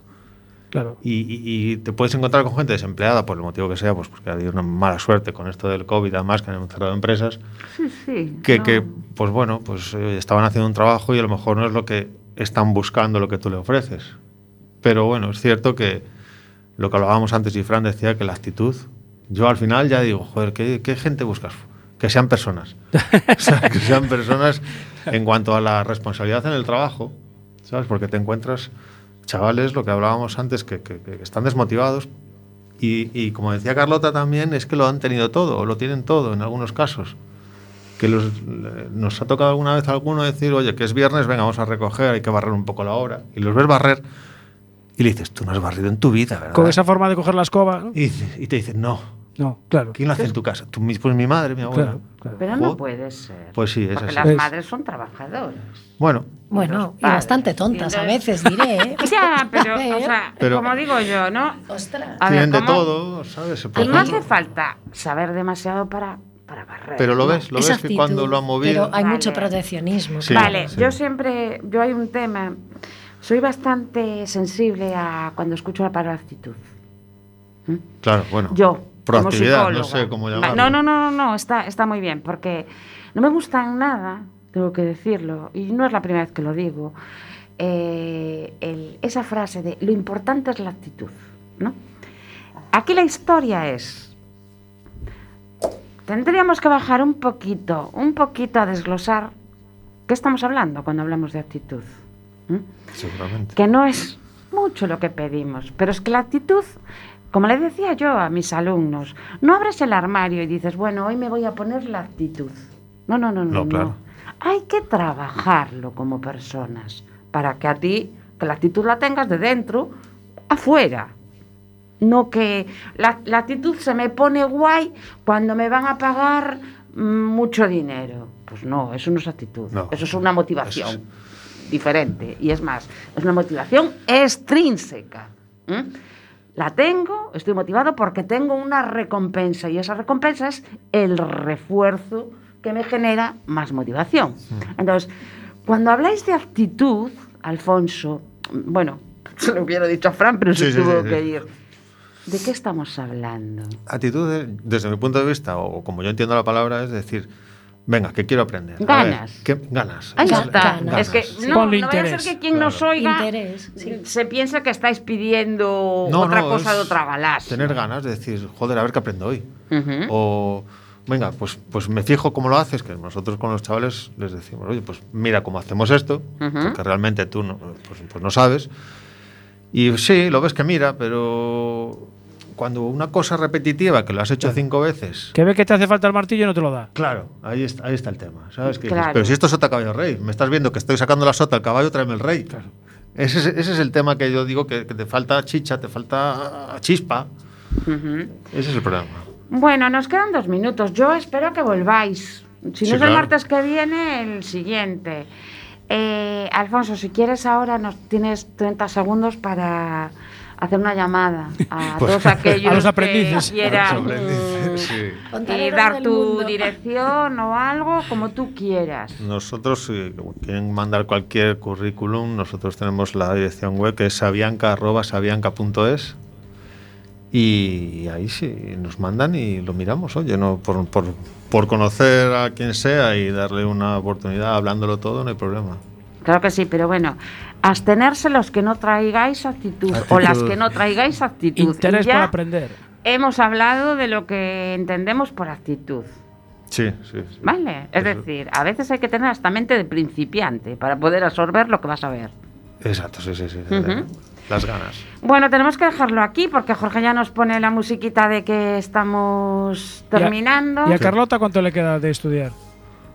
Claro. Y, y- y te puedes encontrar con gente desempleada por el motivo que sea, pues porque ha habido una mala suerte con esto del COVID, además que han cerrado empresas, Sí, sí. que, no. que, pues bueno, pues eh, estaban haciendo un trabajo y a lo mejor no es lo que están buscando lo que tú le ofreces. Pero bueno, es cierto que lo que hablábamos antes y Fran decía que la actitud, yo al final ya digo, joder, ¿qué, qué gente buscas? Que sean personas. o sea, que sean personas en cuanto a la responsabilidad en el trabajo, ¿sabes? Porque te encuentras chavales, lo que hablábamos antes, que, que- que están desmotivados. Y, y como decía Carlota también, es que lo han tenido todo, o lo tienen todo en algunos casos que los- le- nos ha tocado alguna vez a alguno decir, oye, que es viernes, venga, vamos a recoger, hay que barrer un poco la obra. Y los ves barrer y le dices, tú no has barrido en tu vida, ¿verdad? Con esa forma de coger la escoba, ¿no? y te dicen, no. No, claro. ¿Quién lo hace en tu casa? Tú, pues mi madre, mi abuela. Claro, claro. Pero no puede ser. Pues sí, es Porque así. las Es- madres son trabajadoras. Bueno, Bueno, y bastante tontas a veces, diré. ¿eh? Ya, pero, o sea, Pero- como digo yo, ¿no? Ostras. A ver, tienen de todo, ¿sabes? Pues no hace falta saber demasiado para, para barrer. pero lo ves, lo Esa ves que cuando lo han movido. Pero hay Vale. mucho proteccionismo. Sí. Vale, sí. yo siempre, yo hay un tema, soy bastante sensible a cuando escucho la palabra actitud. ¿Mm? Claro, bueno. Yo, Proactividad, no sé cómo Va- llamarlo. No, no, no, no, no, está, está muy bien, porque no me gusta en nada, tengo que decirlo, y no es la primera vez que lo digo, eh, el- esa frase de lo importante es la actitud, ¿no? Aquí la historia es, tendríamos que bajar un poquito, un poquito a desglosar qué estamos hablando cuando hablamos de actitud. ¿Mm? Seguramente. que no es mucho lo que pedimos, pero es que la actitud, como le decía yo a mis alumnos, no abres el armario y dices, bueno, hoy me voy a poner la actitud. No, no, no, no. No, claro. Hay que trabajarlo como personas para que a ti, que la actitud la tengas de dentro, afuera. No que la, la actitud se me pone guay cuando me van a pagar mm, mucho dinero. Pues no, eso no es actitud. No. Eso es una motivación diferente. Y es más, es una motivación extrínseca. ¿m? La tengo, estoy motivado porque tengo una recompensa y esa recompensa es el refuerzo que me genera más motivación. Entonces, cuando habláis de actitud, Alfonso, bueno, se lo hubiera dicho a Fran, pero se Sí, tuvo sí, que ir. ¿De qué estamos hablando? Actitud, de- desde mi punto de vista, o como yo entiendo la palabra, es decir, venga, que quiero aprender. A ver, Ganas. ¿qué- ganas. Ahí está. ganas. Es que Sí. no, no vaya a ser que quien nos oiga Interés, sí. se piense que estáis pidiendo No, otra no, cosa de otra galaxia. Tener ganas de decir, joder, a ver qué aprendo hoy. O, venga, pues, pues me fijo cómo lo haces, que nosotros con los chavales les decimos, oye, pues mira cómo hacemos esto, Ujú. porque realmente tú no, pues, pues no sabes. Y sí, lo ves que mira, pero cuando una cosa repetitiva que lo has hecho cinco veces. Que ve que te hace falta el martillo y no te lo da. Claro, ahí está, ahí está el tema. ¿sabes? Que dices, Claro. pero si esto es sota caballo rey, me estás viendo que estoy sacando la sota al caballo, tráeme el rey. Ese, es, ese es el tema que yo digo que, que te falta chicha, te falta chispa. Ujú. Ese es el problema. Bueno, nos quedan dos minutos. Yo espero que volváis. Si Sí, no es claro. el martes que viene, el siguiente. Eh, Alfonso, si quieres ahora, nos tienes 30 segundos para hacer una llamada a Pues- todos aquellos a los aprendices. que quieran aprendices, mm, sí. y dar tu dirección o algo, como tú quieras. Nosotros, si quieren mandar cualquier currículum, nosotros tenemos la dirección web que es sabianca.sabianca.es y ahí sí nos mandan y lo miramos, oye, no por, por, por conocer a quien sea y darle una oportunidad hablándolo todo, no hay problema. Claro que sí, pero bueno, abstenerse los que no traigáis actitud, o las Actitud. que no traigáis actitud. Interés Y ya por aprender. hemos hablado de lo que entendemos por actitud. Sí, sí. sí. ¿Vale? Es Eso- decir, a veces hay que tener hasta mente de principiante para poder absorber lo que vas a ver. Exacto, sí, sí, sí. Las ganas. Bueno, tenemos que dejarlo aquí porque Jorge ya nos pone la musiquita de que estamos Y a- terminando. ¿Y a Carlota cuánto le queda de estudiar?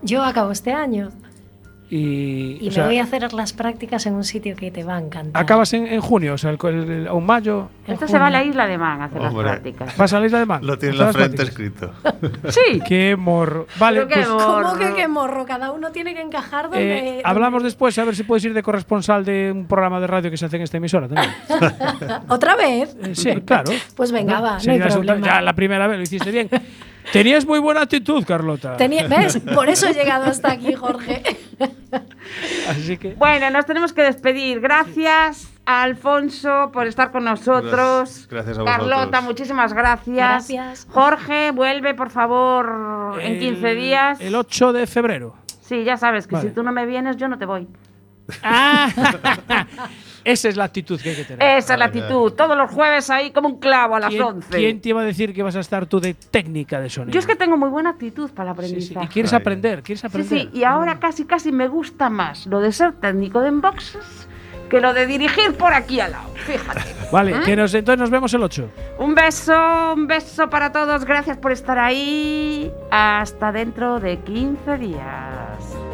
Yo acabo este año Y, y o sea, me voy a hacer las prácticas en un sitio que te va a encantar. acabas en, en junio, o sea, el, el- el- a un mayo. Esto se va a la isla de Man a hacer Hombre. las prácticas. ¿Vas a la isla de Man? Lo tiene en ¿Hacer la frente prácticas? escrito. Sí. Qué morro. Vale, qué pues, morro. ¿Cómo que qué morro? Cada uno tiene que encajar donde. eh, hablamos después a ver si puedes ir de corresponsal de un programa de radio que se hace en esta emisora también. ¿Otra vez? Eh, sí, claro. Pues venga, va, no hay la segunda- problema. ya la primera vez lo hiciste bien. Tenías muy buena actitud, Carlota. Tenía- ¿Ves? Por eso he llegado hasta aquí, Jorge. Así que. Bueno, nos tenemos que despedir. Gracias a Alfonso por estar con nosotros. Gracias- gracias a vosotros. Carlota, muchísimas gracias. Gracias. Jorge, vuelve por favor en el- 15 días. El 8 de febrero. Sí, ya sabes que Vale. si tú no me vienes, yo no te voy. Ah, esa es la actitud que hay que tener. Esa es la actitud. Todos los jueves ahí como un clavo a las ¿Quién, 11. quién te iba a decir que vas a estar tú de técnica de sonido? Yo es que tengo muy buena actitud para el Sí, sí. Y quieres Ay. aprender, quieres Sí, aprender. sí, y ahora casi casi me gusta más lo de ser técnico de inboxes que lo de dirigir por aquí al lado. Fíjate. Vale, ¿Eh? que nos, entonces nos vemos el 8. Un beso, un beso para todos. Gracias por estar ahí. Hasta dentro de 15 días.